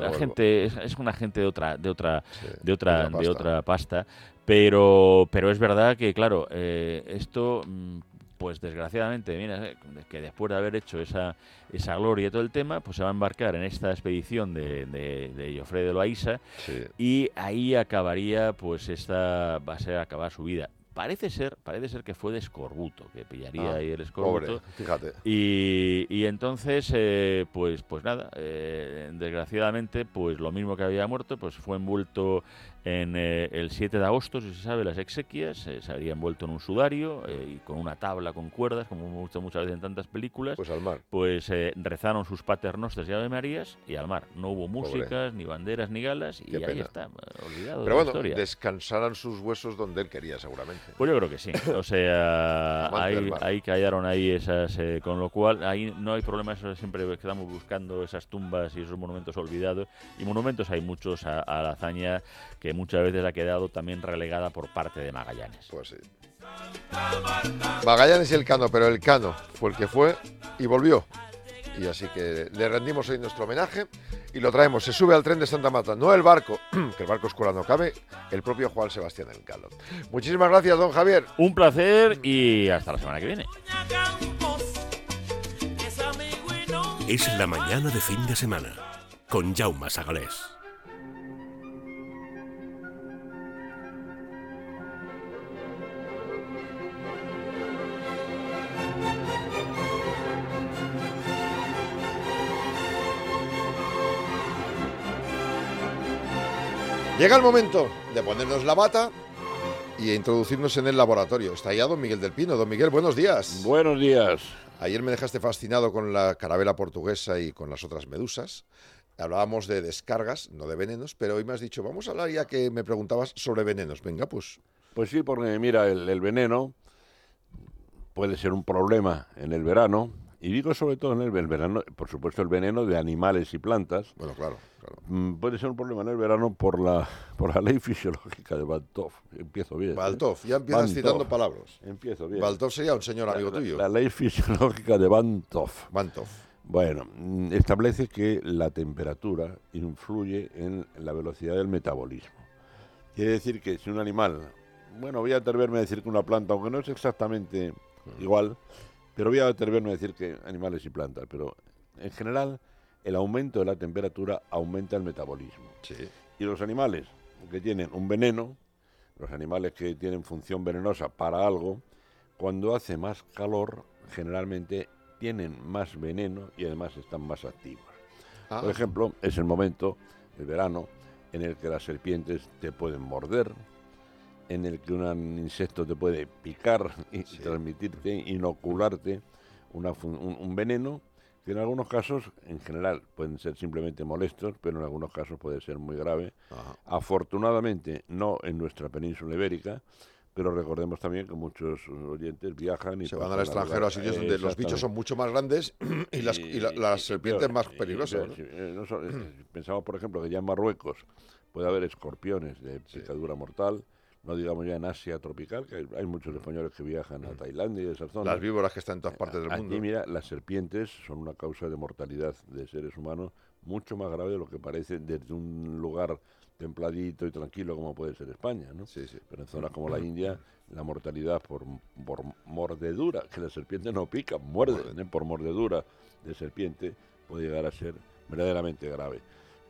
[SPEAKER 6] la, gente es, es una gente de otra de otra
[SPEAKER 2] Sí,
[SPEAKER 6] de otra, de otra pasta. Pero, pero es verdad que, claro, eh, esto, mm, pues desgraciadamente, mira, eh, que después de haber hecho esa, esa gloria y todo el tema, pues se va a embarcar en esta expedición de, de, de Joffre de Loaiza
[SPEAKER 2] Sí.
[SPEAKER 6] y ahí acabaría, pues esta va a ser acabar su vida. parece ser, parece ser que fue de escorbuto, que pillaría
[SPEAKER 2] Ah,
[SPEAKER 6] ahí el
[SPEAKER 2] Pobre,
[SPEAKER 6] escorbuto.
[SPEAKER 2] fíjate.
[SPEAKER 6] Y, y entonces, eh, pues, pues nada, eh, desgraciadamente, pues lo mismo que había muerto, pues fue envuelto en eh, el 7 de agosto, si se sabe, las exequias, eh, se había envuelto en un sudario eh, y con una tabla con cuerdas, como hemos visto muchas veces en tantas películas.
[SPEAKER 2] Pues al mar.
[SPEAKER 6] Pues eh, rezaron sus paternostres y Ave Marías y al mar. No hubo
[SPEAKER 2] Pobre.
[SPEAKER 6] músicas, ni banderas, ni galas y
[SPEAKER 2] Qué
[SPEAKER 6] ahí
[SPEAKER 2] pena.
[SPEAKER 6] está, olvidado
[SPEAKER 2] Pero
[SPEAKER 6] de la
[SPEAKER 2] bueno,
[SPEAKER 6] historia.
[SPEAKER 2] descansarán sus huesos donde él quería, seguramente.
[SPEAKER 6] Pues yo creo que sí. O sea, ahí, ahí callaron ahí esas, eh, con lo cual ahí no hay problema, eso siempre quedamos buscando esas tumbas y esos monumentos olvidados. Y monumentos hay muchos a, a la hazaña que muchas veces ha quedado también relegada por parte de Magallanes.
[SPEAKER 2] Pues sí. Magallanes y el Cano, pero el Cano fue el que fue y volvió. Y así que le rendimos hoy nuestro homenaje y lo traemos. Se sube al tren de Santa Marta, no el barco, que el barco escuela no cabe, el propio Juan Sebastián Elcano. Muchísimas gracias, don Javier.
[SPEAKER 6] Un placer y hasta la semana que viene.
[SPEAKER 5] Es
[SPEAKER 1] la mañana de fin de semana con Jaume Sagalés.
[SPEAKER 2] Llega el momento de ponernos la bata y introducirnos en el laboratorio. Está ya don Miguel del Pino. Don Miguel, buenos días.
[SPEAKER 7] Buenos días.
[SPEAKER 2] Ayer me dejaste fascinado con la carabela portuguesa y con las otras medusas. Hablábamos de descargas, no de venenos, pero hoy me has dicho, vamos a hablar ya que me preguntabas sobre venenos. Venga, pues
[SPEAKER 7] Pues sí, porque mira, el, el veneno puede ser un problema en el verano. Y digo sobre todo en el, el verano, por supuesto el veneno de animales y plantas.
[SPEAKER 2] Bueno, claro, claro.
[SPEAKER 7] mm, Puede ser un problema en el verano por la, por la ley fisiológica de Baltov. Empiezo bien. ¿eh?
[SPEAKER 2] Baltov, ya empiezas
[SPEAKER 7] Van
[SPEAKER 2] citando palabras.
[SPEAKER 7] Empiezo bien.
[SPEAKER 2] Baltov sería un señor amigo
[SPEAKER 7] la,
[SPEAKER 2] tuyo.
[SPEAKER 7] la ley fisiológica de Van Toff.
[SPEAKER 2] Bantov.
[SPEAKER 7] Bueno, mm, establece que la temperatura influye en la velocidad del metabolismo. Quiere decir que si un animal, bueno, voy a atreverme a decir que una planta, aunque no es exactamente igual, pero voy a atreverme a decir que animales y plantas, pero en general el aumento de la temperatura aumenta el metabolismo.
[SPEAKER 2] Sí.
[SPEAKER 7] Y los animales que tienen un veneno, los animales que tienen función venenosa para algo, cuando hace más calor, generalmente tienen más veneno y además están más activos.
[SPEAKER 2] Ah,
[SPEAKER 7] Por ejemplo, es el momento, el verano, en el que las serpientes te pueden morder, en el que un insecto te puede picar y
[SPEAKER 2] Sí.
[SPEAKER 7] transmitirte, inocularte una fun- un, un veneno que en algunos casos, en general, pueden ser simplemente molestos, pero en algunos casos puede ser muy grave.
[SPEAKER 2] ajá.
[SPEAKER 7] Afortunadamente, no en nuestra península ibérica, pero recordemos también que muchos oyentes viajan y
[SPEAKER 2] Se van al extranjero a sitios donde los bichos son mucho más grandes y las, y la- las
[SPEAKER 7] y
[SPEAKER 2] serpientes
[SPEAKER 7] peor,
[SPEAKER 2] más peligrosas.
[SPEAKER 7] peor,
[SPEAKER 2] ¿no?
[SPEAKER 7] sí, eh, no so- eh, pensamos, por ejemplo, que ya en Marruecos puede haber escorpiones de picadura mortal, no digamos ya en Asia tropical, que hay, muchos españoles que viajan a Tailandia y esas zonas.
[SPEAKER 2] Las víboras que están en todas partes del
[SPEAKER 7] Aquí,
[SPEAKER 2] mundo.
[SPEAKER 7] mira, las serpientes son una causa de mortalidad de seres humanos mucho más grave de lo que parece desde un lugar templadito y tranquilo como puede ser España, ¿no?
[SPEAKER 2] Sí, sí.
[SPEAKER 7] Pero en zonas como la India, la mortalidad por, por mordedura, que la serpiente no pica, muerde, ¿eh? por mordedura de serpiente, puede llegar a ser verdaderamente grave.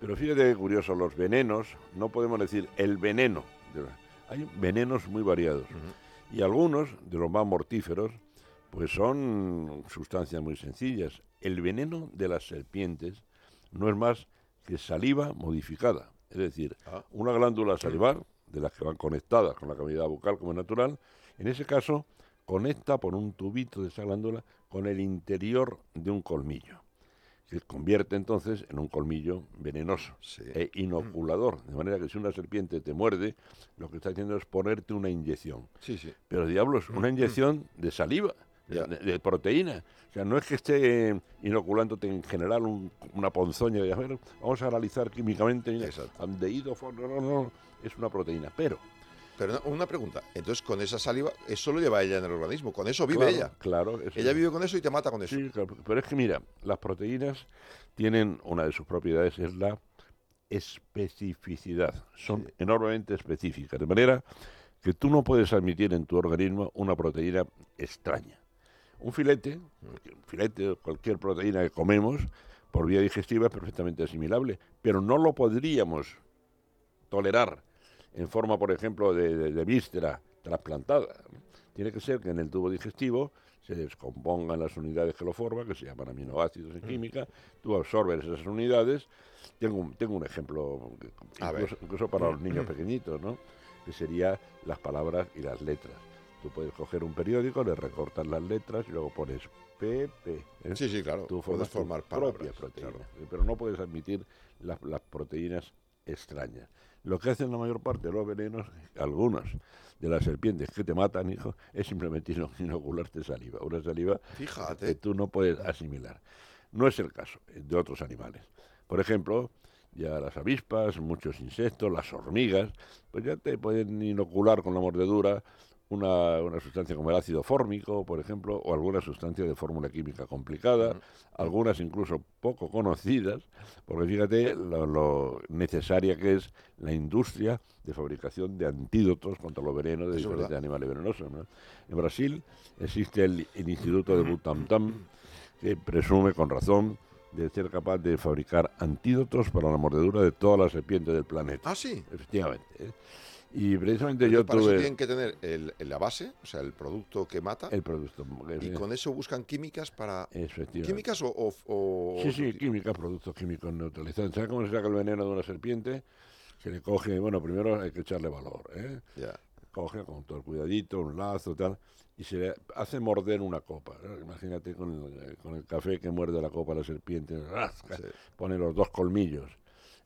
[SPEAKER 7] Pero fíjate que curioso, los venenos, no podemos decir el veneno, hay venenos muy variados. Y algunos de los más mortíferos, pues son sustancias muy sencillas. El veneno de las serpientes no es más que saliva modificada. Es decir,
[SPEAKER 2] Ah.
[SPEAKER 7] una glándula salivar, de las que van conectadas con la cavidad bucal como es natural, en ese caso conecta por un tubito de esa glándula con el interior de un colmillo, que convierte entonces en un colmillo venenoso
[SPEAKER 2] Sí.
[SPEAKER 7] e inoculador. De manera que si una serpiente te muerde, lo que está haciendo es ponerte una inyección.
[SPEAKER 2] Sí, sí.
[SPEAKER 7] Pero diablos, una inyección de saliva, de, proteína. O sea, no es que esté inoculándote en general un- una ponzoña de, a ver, vamos a analizar químicamente, mira,
[SPEAKER 2] Exacto.
[SPEAKER 7] andehído, for- no, no, no, es una proteína. Pero,
[SPEAKER 2] Pero una- pregunta. Entonces, con esa saliva, eso lo lleva ella en el organismo. Con eso vive
[SPEAKER 7] claro,
[SPEAKER 2] ella.
[SPEAKER 7] Claro. eso-
[SPEAKER 2] Ella vive con eso y te mata con eso.
[SPEAKER 7] Sí, claro, pero es que mira, las proteínas tienen una de sus propiedades, es la especificidad. Son enormemente específicas, de manera que tú no puedes admitir en tu organismo una proteína extraña. Un filete, un filete cualquier proteína que comemos por vía digestiva es perfectamente asimilable, pero no lo podríamos tolerar en forma, por ejemplo, de, de- de víscera trasplantada. Tiene que ser que en el tubo digestivo se descompongan las unidades que lo forman, que se llaman aminoácidos
[SPEAKER 2] Mm.
[SPEAKER 7] en química, tú absorbes esas unidades. Tengo un, tengo un ejemplo, incluso, incluso para los niños pequeñitos, ¿no? que sería las palabras y las letras. Tú puedes coger un periódico, le recortas las letras y luego pones PP. ¿eh?
[SPEAKER 2] Sí, sí, claro.
[SPEAKER 7] Tú
[SPEAKER 2] Puedes
[SPEAKER 7] formas tu
[SPEAKER 2] formar
[SPEAKER 7] propia
[SPEAKER 2] palabras,
[SPEAKER 7] proteína,
[SPEAKER 2] claro.
[SPEAKER 7] pero no puedes admitir las, las proteínas extrañas. Lo que hacen la mayor parte de los venenos, algunas de las serpientes que te matan, hijo, es simplemente ino- inocularte saliva, una saliva que tú no puedes asimilar. No es el caso eh, de otros animales. Por ejemplo, ya las avispas, muchos insectos, las hormigas, pues ya te pueden inocular con la mordedura una, una sustancia como el ácido fórmico, por ejemplo, o alguna sustancia de fórmula química complicada, algunas incluso poco conocidas, porque fíjate lo, lo necesaria que es la industria de fabricación de antídotos contra los venenos de
[SPEAKER 2] Eso
[SPEAKER 7] diferentes
[SPEAKER 2] verdad.
[SPEAKER 7] animales venenosos. ¿no? En Brasil existe el, el Instituto de Butantan, que presume con razón de ser capaz de fabricar antídotos para la mordedura de todas las serpientes del planeta.
[SPEAKER 2] Ah, sí.
[SPEAKER 7] Efectivamente. ¿eh? Y precisamente yo
[SPEAKER 2] Para eso
[SPEAKER 7] tuve
[SPEAKER 2] tienen que tener el, la base, o sea, el producto que mata,
[SPEAKER 7] el producto.
[SPEAKER 2] y con eso buscan químicas para... ¿Químicas o...? o- o-
[SPEAKER 7] Sí, sí, química, productos químicos neutralizantes. ¿Sabes cómo se saca el veneno de una serpiente? Se le coge, bueno, primero hay que echarle valor, ¿eh?
[SPEAKER 2] Ya.
[SPEAKER 7] Coge con todo el cuidadito, un lazo, tal, y se le hace morder una copa. ¿no? Imagínate con el, con el café que muerde la copa la serpiente, rasca,
[SPEAKER 2] Sí.
[SPEAKER 7] pone los dos colmillos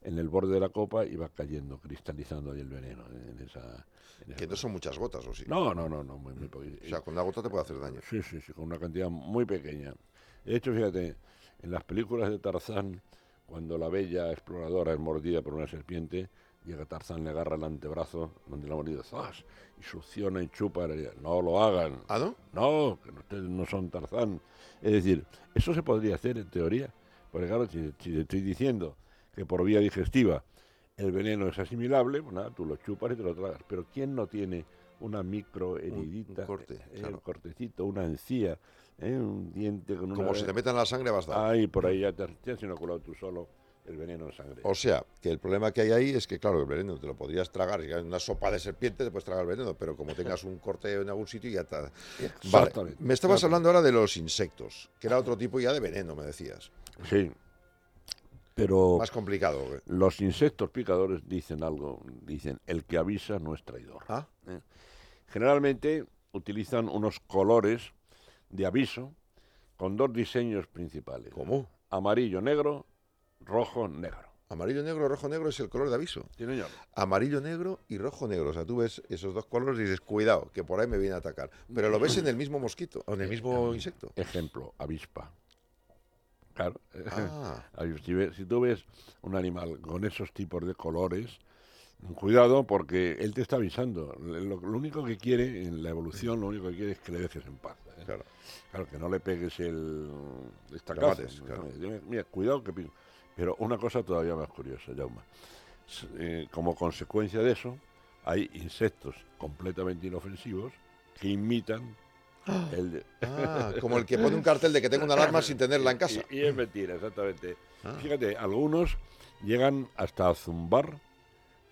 [SPEAKER 7] en el borde de la copa y va cayendo, cristalizando ahí el veneno en esa... en esa
[SPEAKER 2] Que no son muchas gotas, ¿o sí?
[SPEAKER 7] no, no, no, no, muy, muy poquito.
[SPEAKER 2] O sea, con una gota te puede hacer daño.
[SPEAKER 7] Sí, sí, sí, con una cantidad muy pequeña. De hecho, fíjate, en las películas de Tarzán, cuando la bella exploradora es mordida por una serpiente, llega Tarzán, le agarra el antebrazo donde la ha mordido, ¡zas! y succiona y chupa. No lo hagan.
[SPEAKER 2] ¿Ah, no?
[SPEAKER 7] No, que ustedes no son Tarzán. Es decir, eso se podría hacer en teoría. Porque claro, si, si te estoy diciendo que por vía digestiva el veneno es asimilable, pues nada, tú lo chupas y te lo tragas. Pero ¿quién no tiene una micro heridita,
[SPEAKER 2] corte,
[SPEAKER 7] eh,
[SPEAKER 2] claro.
[SPEAKER 7] un cortecito, una encía, eh, un diente con una...
[SPEAKER 2] Como si te metan la sangre vas a dar.
[SPEAKER 7] Ahí, por ahí ya te, has- te has inoculado tú solo el veneno en sangre.
[SPEAKER 2] O sea, que el problema que hay ahí es que, claro, el veneno te lo podrías tragar. Si hay una sopa de serpiente, te puedes tragar el veneno, pero como tengas un corte en algún sitio, ya está. Vale. Me estabas hablando ahora de los insectos, que era otro tipo ya de veneno, me decías.
[SPEAKER 7] Sí. Pero
[SPEAKER 2] Más complicado. ¿eh?
[SPEAKER 7] los insectos picadores dicen algo, dicen, el que avisa no es traidor.
[SPEAKER 2] Ah,
[SPEAKER 7] Generalmente utilizan unos colores de aviso con dos diseños principales.
[SPEAKER 2] ¿cómo?
[SPEAKER 7] Amarillo, negro, rojo, negro.
[SPEAKER 2] Amarillo, negro, rojo, negro es el color de aviso.
[SPEAKER 7] Sí, señor.
[SPEAKER 2] Amarillo, negro y rojo, negro. O sea, tú ves esos dos colores y dices, cuidado, que por ahí me viene a atacar. Pero lo ves en el mismo mosquito, o en el mismo insecto.
[SPEAKER 7] Ejemplo, avispa. Claro.
[SPEAKER 2] Ah,
[SPEAKER 7] Si, ves- si tú ves un animal con esos tipos de colores, cuidado porque él te está avisando. Lo, lo único que quiere en la evolución, lo único que quiere es que le dejes en paz. ¿eh?
[SPEAKER 2] claro.
[SPEAKER 7] Claro, que no le pegues el
[SPEAKER 2] mates, claro.
[SPEAKER 7] Mira, cuidado que. Pero una cosa todavía más curiosa, Jauma. Eh, como consecuencia de eso, hay insectos completamente inofensivos que imitan el de-
[SPEAKER 2] Ah, como el que pone un cartel de que tengo una alarma sin tenerla en casa.
[SPEAKER 7] Y, y es mentira, exactamente.
[SPEAKER 2] Ah.
[SPEAKER 7] Fíjate, algunos llegan hasta a zumbar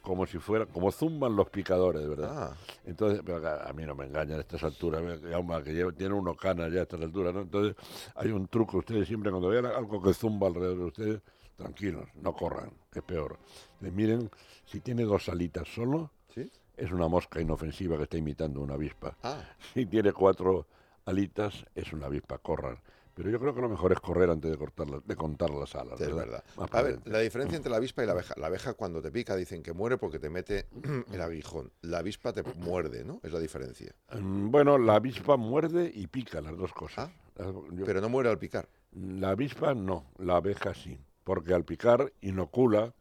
[SPEAKER 7] como si fuera, como zumban los picadores, verdad.
[SPEAKER 2] Ah,
[SPEAKER 7] Entonces, pero a a mí no me engañan a estas alturas, Jaume, que lleva- tiene uno canas ya a estas alturas, ¿no? Entonces, hay un truco, ustedes siempre cuando vean algo que zumba alrededor de ustedes, tranquilos, no corran, que es peor. Miren, si tiene dos alitas solo,
[SPEAKER 2] ¿sí?
[SPEAKER 7] Es una mosca inofensiva que está imitando una avispa.
[SPEAKER 2] Ah,
[SPEAKER 7] Si tiene cuatro alitas, es una avispa, corran. Pero yo creo que lo mejor es correr antes de, de contar las alas.
[SPEAKER 2] es verdad.
[SPEAKER 7] Más
[SPEAKER 2] A ver, la diferencia entre la avispa y la abeja. La abeja cuando te pica dicen que muere porque te mete el aguijón. La avispa te muerde, ¿no? Es la diferencia.
[SPEAKER 7] Mm, Bueno, la avispa muerde y pica, las dos cosas. Yo-
[SPEAKER 2] Pero no muere al picar.
[SPEAKER 7] La avispa no, la abeja sí, porque al picar inocula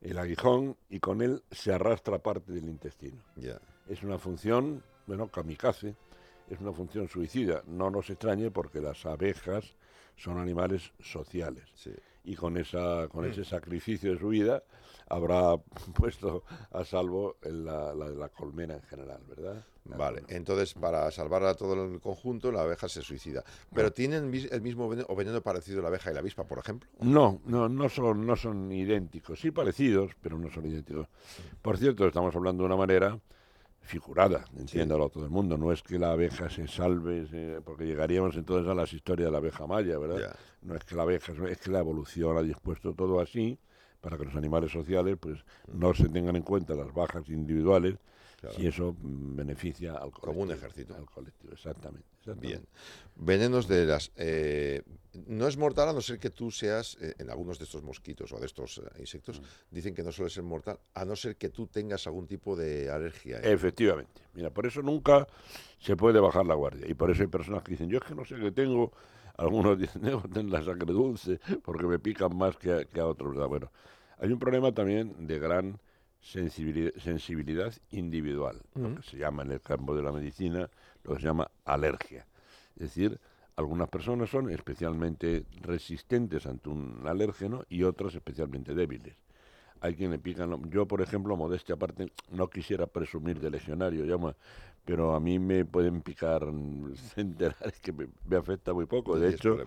[SPEAKER 7] el aguijón y con él se arrastra parte del intestino.
[SPEAKER 2] Ya.
[SPEAKER 7] Es una función, bueno, kamikaze, es una función suicida. No nos extrañe porque las abejas son animales sociales
[SPEAKER 2] Sí.
[SPEAKER 7] Y con, esa, con ese sacrificio de su vida habrá puesto a salvo la, la, la colmena en general, ¿verdad?
[SPEAKER 2] Vale, entonces para salvar a todo el conjunto la abeja se suicida. Pero tienen el mismo veneno o veneno parecido la abeja y la avispa, por ejemplo.
[SPEAKER 7] No, no, no son, no son idénticos, sí parecidos, pero no son idénticos. Por cierto, estamos hablando de una manera figurada, entiéndalo todo el mundo. No es que la abeja se salve, se- porque llegaríamos entonces a las historias de la abeja maya, ¿verdad? No es que la abeja, es que la evolución ha dispuesto todo así para que los animales sociales pues no se tengan en cuenta las bajas individuales
[SPEAKER 2] Claro.
[SPEAKER 7] y eso mm, beneficia al colectivo.
[SPEAKER 2] Como un ejército.
[SPEAKER 7] Al colectivo, exactamente. exactamente.
[SPEAKER 2] Bien. Venenos de las... eh, no es mortal a no ser que tú seas, eh, en algunos de estos mosquitos o de estos eh, insectos, dicen que no suele ser mortal, a no ser que tú tengas algún tipo de alergia. ¿eh?
[SPEAKER 7] Efectivamente. Mira, por eso nunca se puede bajar la guardia. Y por eso hay personas que dicen, yo es que no sé qué tengo. Algunos dicen, tener la sangre dulce porque me pican más que a, que a otros. Bueno, hay un problema también de gran sensibilidad, sensibilidad individual, lo que se llama en el campo de la medicina, lo que se llama alergia. Es decir, algunas personas son especialmente resistentes ante un alérgeno y otras especialmente débiles. Hay quien le pican. Yo, por ejemplo, modestia aparte, no quisiera presumir de legionario, llama, pero a mí me pueden picar mm, centenares que me, me afecta muy poco. De hecho,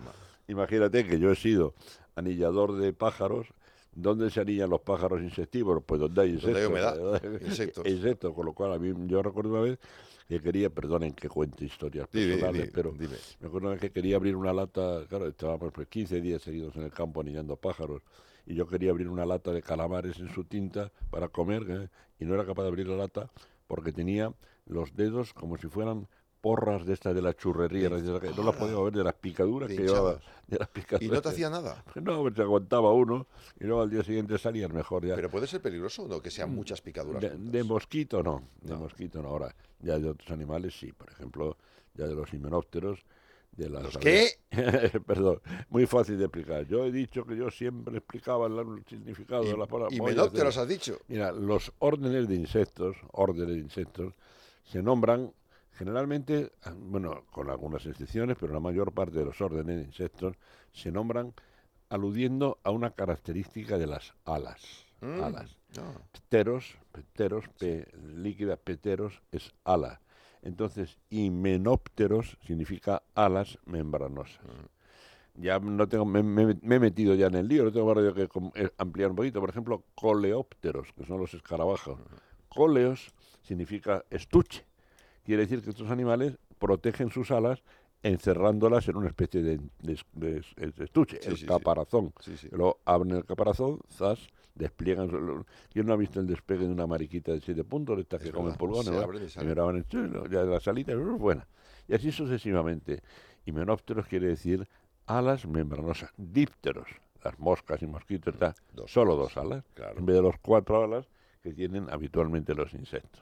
[SPEAKER 7] imagínate que yo he sido anillador de pájaros. ¿Dónde se anillan los pájaros insectívoros? Pues donde hay
[SPEAKER 2] Donde hay
[SPEAKER 7] insectos.
[SPEAKER 2] humedad,
[SPEAKER 7] ¿verdad?
[SPEAKER 2] insectos.
[SPEAKER 7] Insectos, con lo cual a mí, yo recuerdo una vez que quería, perdonen que cuente historias
[SPEAKER 2] Dime,
[SPEAKER 7] personales,
[SPEAKER 2] dime,
[SPEAKER 7] pero
[SPEAKER 2] dime.
[SPEAKER 7] me acuerdo una vez que quería abrir una lata, claro, estábamos pues 15 días seguidos en el campo anillando pájaros, y yo quería abrir una lata de calamares en su tinta para comer, ¿eh? y no era capaz de abrir la lata porque tenía los dedos como si fueran porras de estas de la churrería,
[SPEAKER 2] de
[SPEAKER 7] no las podía ver de las picaduras
[SPEAKER 2] de
[SPEAKER 7] que llevaba. De las picaduras.
[SPEAKER 2] Y no te hacía nada.
[SPEAKER 7] No, pues se aguantaba uno, y luego al día siguiente salían mejor ya.
[SPEAKER 2] Pero puede ser peligroso no, que sean muchas picaduras.
[SPEAKER 7] De, de mosquito no, de
[SPEAKER 2] No.
[SPEAKER 7] mosquito no. Ahora, ya de otros animales sí, por ejemplo, ya de los himenópteros, de las
[SPEAKER 2] ¿Los qué?
[SPEAKER 7] Perdón, muy fácil de explicar. Yo he dicho que yo siempre explicaba el, significado de la palabra.
[SPEAKER 2] Y, y
[SPEAKER 7] voy a
[SPEAKER 2] menópteros
[SPEAKER 7] hacer-
[SPEAKER 2] has dicho.
[SPEAKER 7] Mira, los órdenes de insectos, órdenes de insectos, se nombran generalmente, ah, bueno, con algunas excepciones, pero la mayor parte de los órdenes de insectos se nombran aludiendo a una característica de las alas.
[SPEAKER 2] Mm.
[SPEAKER 7] Alas. Pteros, pteros, P, líquida, pteros es ala. Entonces, himenópteros significa alas membranosas. Ya no tengo, me, me- me he metido ya en el lío, no tengo que eh, ampliar un poquito. Por ejemplo, coleópteros, que son los escarabajos. Coleos significa estuche. Quiere decir que estos animales protegen sus alas encerrándolas en una especie de, de- de- de estuche,
[SPEAKER 2] Sí,
[SPEAKER 7] el
[SPEAKER 2] sí,
[SPEAKER 7] caparazón.
[SPEAKER 2] sí.
[SPEAKER 7] Luego abren el caparazón, zas, despliegan. lo- ¿Quién no ha visto el despegue de una mariquita de siete puntos, de estas
[SPEAKER 2] Es
[SPEAKER 7] que comen pulgones?
[SPEAKER 2] y
[SPEAKER 7] chulo, ya la salita, uh, buena. Y así sucesivamente. Himenópteros quiere decir alas membranosas. Dípteros, las moscas y mosquitos, está,
[SPEAKER 2] Dos
[SPEAKER 7] solo dos alas,
[SPEAKER 2] claro.
[SPEAKER 7] en vez de los cuatro alas que tienen habitualmente los insectos.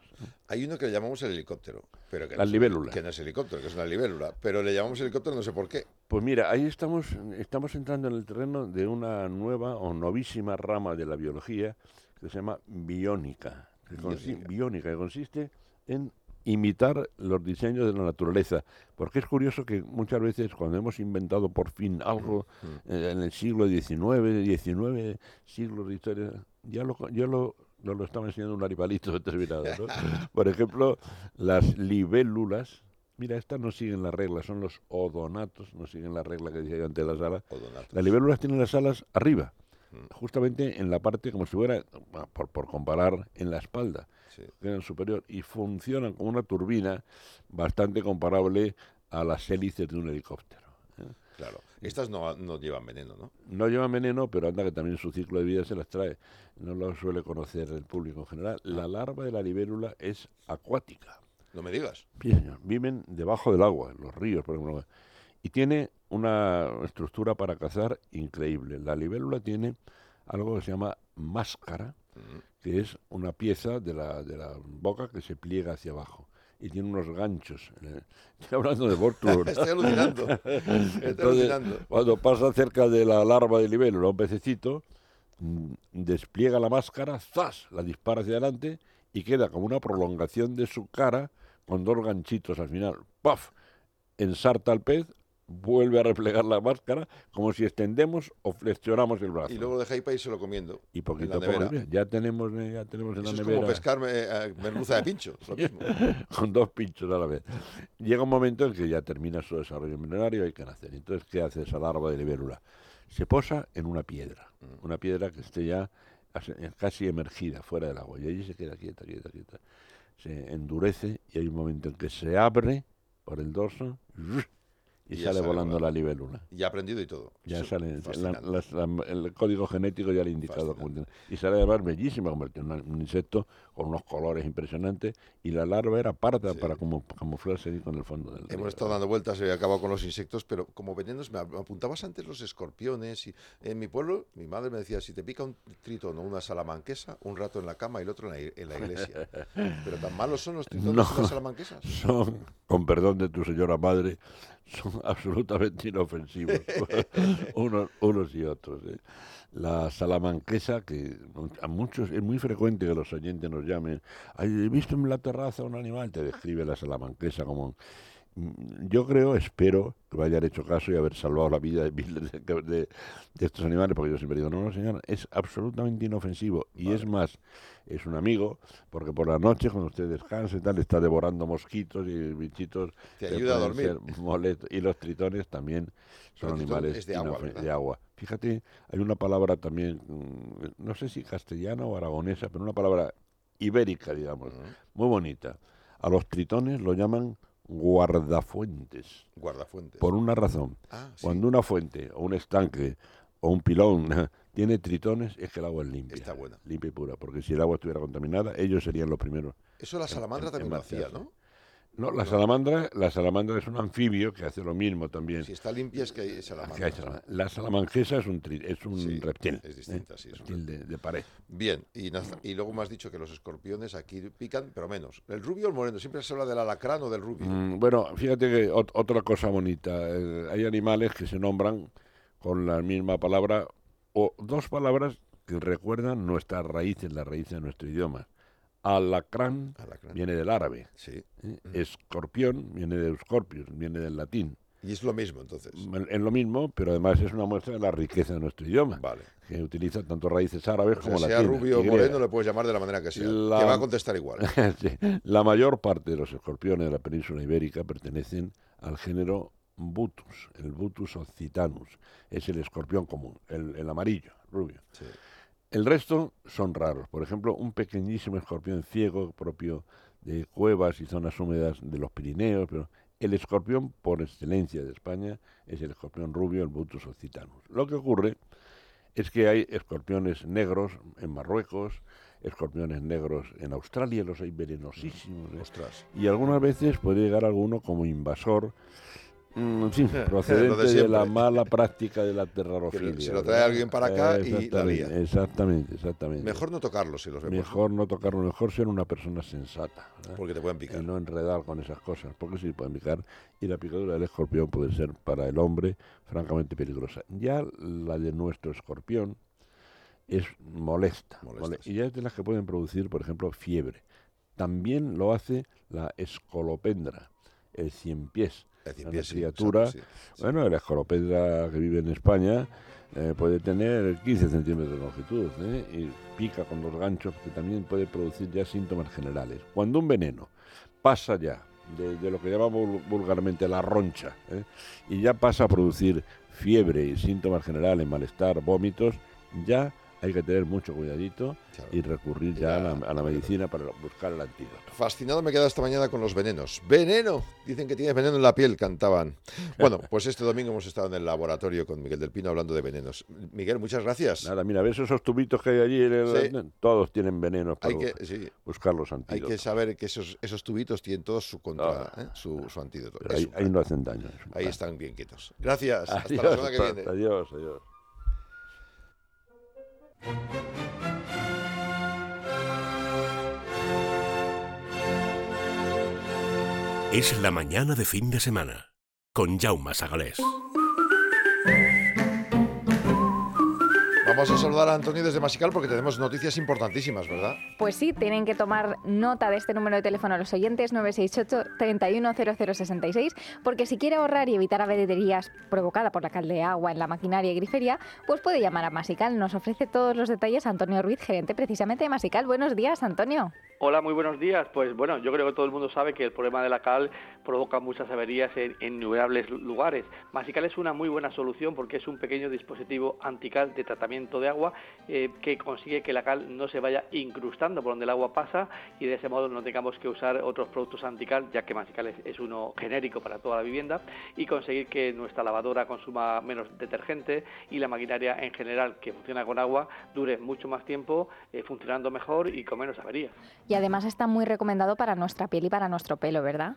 [SPEAKER 2] Hay uno que le llamamos el helicóptero. Pero que
[SPEAKER 7] La
[SPEAKER 2] no es-
[SPEAKER 7] libélula.
[SPEAKER 2] Que no es helicóptero, que es una libélula. Pero le llamamos helicóptero no sé por qué.
[SPEAKER 7] Pues mira, ahí estamos, estamos entrando en el terreno de una nueva o novísima rama de la biología que se llama biónica. Que consi-
[SPEAKER 2] Biónica.
[SPEAKER 7] que consiste en imitar los diseños de la naturaleza. Porque es curioso que muchas veces cuando hemos inventado por fin algo
[SPEAKER 2] Mm,
[SPEAKER 7] eh, en el siglo XIX, XIX siglos de historia, ya lo, ya lo, nos lo estaba enseñando un animalito determinado. ¿no? Por ejemplo, las libélulas, mira, estas no siguen la regla, son los odonatos, no siguen la regla que decía yo antes de las alas.
[SPEAKER 2] Odonatos.
[SPEAKER 7] Las libélulas tienen las alas arriba,
[SPEAKER 2] Mm.
[SPEAKER 7] justamente en la parte como si fuera, ah, por, por comparar, en la espalda,
[SPEAKER 2] Sí.
[SPEAKER 7] en el superior, y funcionan como una turbina bastante comparable a las hélices de un helicóptero.
[SPEAKER 2] Claro. Estas no, no llevan veneno, ¿no?
[SPEAKER 7] No llevan veneno, pero anda que también su ciclo de vida se las trae. No lo suele conocer el público en general. La larva de la libélula es acuática.
[SPEAKER 2] No me digas.
[SPEAKER 7] Sí, señor. Viven debajo del agua, en los ríos, por ejemplo. Y tiene una estructura para cazar increíble. La libélula tiene algo que se llama máscara,
[SPEAKER 2] Mm.
[SPEAKER 7] que es una pieza de la, de la boca que se pliega hacia abajo. Y tiene unos ganchos. eh. Estoy hablando de Bortrup.
[SPEAKER 2] Estoy alucinando. Estoy
[SPEAKER 7] Entonces,
[SPEAKER 2] alucinando.
[SPEAKER 7] cuando pasa cerca de la larva de libélula, un pececito, mm, despliega la máscara, ¡zas! La dispara hacia adelante y queda como una prolongación de su cara con dos ganchitos al final. ¡Paf! Ensarta al pez, vuelve a replegar la máscara como si extendemos o flexionamos el brazo.
[SPEAKER 2] Y luego deja ahí para irse lo comiendo.
[SPEAKER 7] Y poquito a poco, ya tenemos, eh, ya tenemos en
[SPEAKER 2] Eso
[SPEAKER 7] la
[SPEAKER 2] es
[SPEAKER 7] nevera
[SPEAKER 2] como pescar me- eh, merluza de pincho. es lo mismo.
[SPEAKER 7] con dos pinchos a la vez. Llega un momento en que ya termina su desarrollo milenario y hay que nacer. Entonces, ¿qué hace esa larva de libélula? Se posa en una piedra,
[SPEAKER 2] Mm.
[SPEAKER 7] una piedra que esté ya as- casi emergida fuera del agua, y allí se queda quieta, quieta, quieta. se endurece y hay un momento en que se abre por el dorso y,
[SPEAKER 2] Y
[SPEAKER 7] sale
[SPEAKER 2] sale
[SPEAKER 7] volando
[SPEAKER 2] volando.
[SPEAKER 7] la libélula.
[SPEAKER 2] Ya ha aprendido y todo.
[SPEAKER 7] Ya
[SPEAKER 2] Eso,
[SPEAKER 7] sale, la- la- el código genético ya le ha indicado.
[SPEAKER 2] Fascinante.
[SPEAKER 7] y sale además bellísima, una- un insecto con unos colores impresionantes. Y la larva era parda
[SPEAKER 2] Sí.
[SPEAKER 7] para como, camuflarse ahí con el fondo del río.
[SPEAKER 2] Hemos estado dando vueltas y he acabado con los insectos, pero como venenos, me ap- me apuntabas antes los escorpiones. Y en mi pueblo, mi madre me decía: si te pica un tritón o una salamanquesa, un rato en la cama y el otro en la, i- en la iglesia. pero tan malos son los tritones
[SPEAKER 7] No.
[SPEAKER 2] y las salamanquesas.
[SPEAKER 7] son, con perdón de tu señora madre, son absolutamente inofensivos, unos, unos y otros. ¿eh? La salamanquesa, que a muchos es muy frecuente que los oyentes nos llamen, "Ay, he visto en la terraza un animal, te describe la salamanquesa como... Mm, Yo creo, espero que me hayan hecho caso y haber salvado la vida de miles de, de- de estos animales, porque yo siempre digo, no, no, señor, es absolutamente inofensivo. Y es más, es un amigo, porque por la noche, cuando usted descansa y tal, está devorando mosquitos y bichitos.
[SPEAKER 2] Te ayuda a dormir.
[SPEAKER 7] Y los tritones también son animales
[SPEAKER 2] es de agua.
[SPEAKER 7] Fíjate, hay una palabra también, mm, no sé si castellana o aragonesa, pero una palabra ibérica, digamos, muy bonita. A los tritones lo llaman guardafuentes,
[SPEAKER 2] Guardafuentes.
[SPEAKER 7] por una razón.
[SPEAKER 2] Ah, sí,
[SPEAKER 7] Cuando una fuente o un estanque o un pilón tiene tritones, es que el agua es limpia.
[SPEAKER 2] Está buena.
[SPEAKER 7] Limpia y pura, porque si el agua estuviera contaminada, ellos serían los primeros.
[SPEAKER 2] Eso la salamandra
[SPEAKER 7] en-
[SPEAKER 2] también
[SPEAKER 7] en
[SPEAKER 2] lo hacía. ¿no?
[SPEAKER 7] No, la
[SPEAKER 2] No.
[SPEAKER 7] salamandra, la salamandra es un anfibio que hace lo mismo también.
[SPEAKER 2] Si está limpia es que hay
[SPEAKER 7] Que
[SPEAKER 2] salamandra.
[SPEAKER 7] hay salama- La salamanquesa es un, tri- es un
[SPEAKER 2] Sí,
[SPEAKER 7] reptil.
[SPEAKER 2] es distinta, sí, es un
[SPEAKER 7] reptil de, de pared.
[SPEAKER 2] Bien, y, luego me has dicho que los escorpiones aquí pican, pero menos. ¿El rubio o el moreno? Siempre se habla del alacrán o del rubio.
[SPEAKER 7] Mm, bueno, fíjate que ot- otra cosa bonita. eh, hay animales que se nombran con la misma palabra o dos palabras que recuerdan nuestras raíces, las raíces de nuestro idioma. Alacrán
[SPEAKER 2] Alacrán.
[SPEAKER 7] viene del árabe.
[SPEAKER 2] Sí.
[SPEAKER 7] ¿eh? Escorpión viene de Scorpius, viene del latín.
[SPEAKER 2] Y es lo mismo, entonces.
[SPEAKER 7] Es lo mismo, pero además es una muestra de la riqueza de nuestro idioma,
[SPEAKER 2] Vale.
[SPEAKER 7] que utiliza tanto raíces árabes
[SPEAKER 2] O sea,
[SPEAKER 7] como
[SPEAKER 2] sea
[SPEAKER 7] latinas.
[SPEAKER 2] rubio o moreno, le puedes llamar de la manera que sea.
[SPEAKER 7] La-
[SPEAKER 2] Que va a contestar igual.
[SPEAKER 7] Sí. La mayor parte de los escorpiones de la península ibérica pertenecen al género Butus, el Butus occitanus. Es el escorpión común, el, el amarillo, rubio.
[SPEAKER 2] Sí.
[SPEAKER 7] El resto son raros. Por ejemplo, un pequeñísimo escorpión ciego propio de cuevas y zonas húmedas de los Pirineos. Pero el escorpión por excelencia de España es el escorpión rubio, el Butus occitanus. Lo que ocurre es que hay escorpiones negros en Marruecos, escorpiones negros en Australia, los hay venenosísimos. ¿eh?
[SPEAKER 2] Ostras.
[SPEAKER 7] Y algunas veces puede llegar alguno como invasor, mm,
[SPEAKER 2] Lo de
[SPEAKER 7] procedente de, la mala práctica de la terrarofilia.
[SPEAKER 2] se lo trae alguien para acá y la
[SPEAKER 7] Exactamente,
[SPEAKER 2] lía.
[SPEAKER 7] Exactamente, exactamente.
[SPEAKER 2] Mejor no tocarlos si los vemos.
[SPEAKER 7] Mejor no tocarlo, mejor ser una persona sensata. ¿verdad?
[SPEAKER 2] Porque te pueden picar.
[SPEAKER 7] y no enredar con esas cosas, porque sí pueden picar. Y la picadura del escorpión puede ser para el hombre francamente peligrosa. Ya la de nuestro escorpión es molesta,
[SPEAKER 2] Molesta,
[SPEAKER 7] mole-
[SPEAKER 2] sí.
[SPEAKER 7] y ya es de las que pueden producir, por ejemplo, fiebre. También lo hace la escolopendra, el cien pies. Una criatura,
[SPEAKER 2] exacto, sí, sí.
[SPEAKER 7] Bueno, la escolopendra que vive en España eh, puede tener 15 centímetros de longitud ¿eh? y pica con los ganchos que también puede producir ya síntomas generales. Cuando un veneno pasa ya de, de lo que llamamos vul- vulgarmente la roncha ¿eh? y ya pasa a producir fiebre y síntomas generales, malestar, vómitos, ya hay que tener mucho cuidadito
[SPEAKER 2] Claro.
[SPEAKER 7] y recurrir ya, a, la, a la medicina para buscar el antídoto.
[SPEAKER 2] Fascinado me he quedado esta mañana con los venenos. ¡Veneno! Dicen que tienes veneno en la piel, cantaban. Bueno, pues este domingo hemos estado en el laboratorio con Miguel del Pino hablando de venenos. Miguel, muchas gracias.
[SPEAKER 7] Nada, mira, ¿ves esos tubitos que hay allí? El-
[SPEAKER 2] Sí.
[SPEAKER 7] Todos tienen venenos para
[SPEAKER 2] Hay que, sí,
[SPEAKER 7] buscar los
[SPEAKER 2] hay
[SPEAKER 7] antídotos.
[SPEAKER 2] que saber que esos, esos tubitos tienen todos su contra,
[SPEAKER 7] Ah.
[SPEAKER 2] ¿eh? su, su antídoto.
[SPEAKER 7] Ahí, ahí no hacen daño.
[SPEAKER 2] Ahí están bien quietos. Gracias. Hasta
[SPEAKER 7] Adiós,
[SPEAKER 2] la semana que
[SPEAKER 7] hasta-
[SPEAKER 2] viene.
[SPEAKER 7] Adiós, adiós.
[SPEAKER 1] Es la mañana de fin de semana con Jaume Sagalés.
[SPEAKER 2] Vamos a saludar a Antonio desde Masical porque tenemos noticias importantísimas, ¿verdad?
[SPEAKER 3] Pues sí, tienen que tomar nota de este número de teléfono a los oyentes 968 310066 porque si quiere ahorrar y evitar averías provocada por la cal de agua en la maquinaria y grifería, pues puede llamar a Masical. Nos ofrece todos los detalles Antonio Ruiz, gerente precisamente de Masical. Buenos días, Antonio.
[SPEAKER 8] Hola, muy buenos días. Pues bueno, yo creo que todo el mundo sabe que el problema de la cal provoca muchas averías en, innumerables lugares. Masical es una muy buena solución porque es un pequeño dispositivo antical de tratamiento de agua eh, que consigue que la cal no se vaya incrustando por donde el agua pasa y de ese modo no tengamos que usar otros productos antical, ya que Masical es, es uno genérico para toda la vivienda y conseguir que nuestra lavadora consuma menos detergente y la maquinaria en general que funciona con agua dure mucho más tiempo eh, funcionando mejor y con menos averías.
[SPEAKER 3] Y además está muy recomendado para nuestra piel y para nuestro pelo, ¿verdad?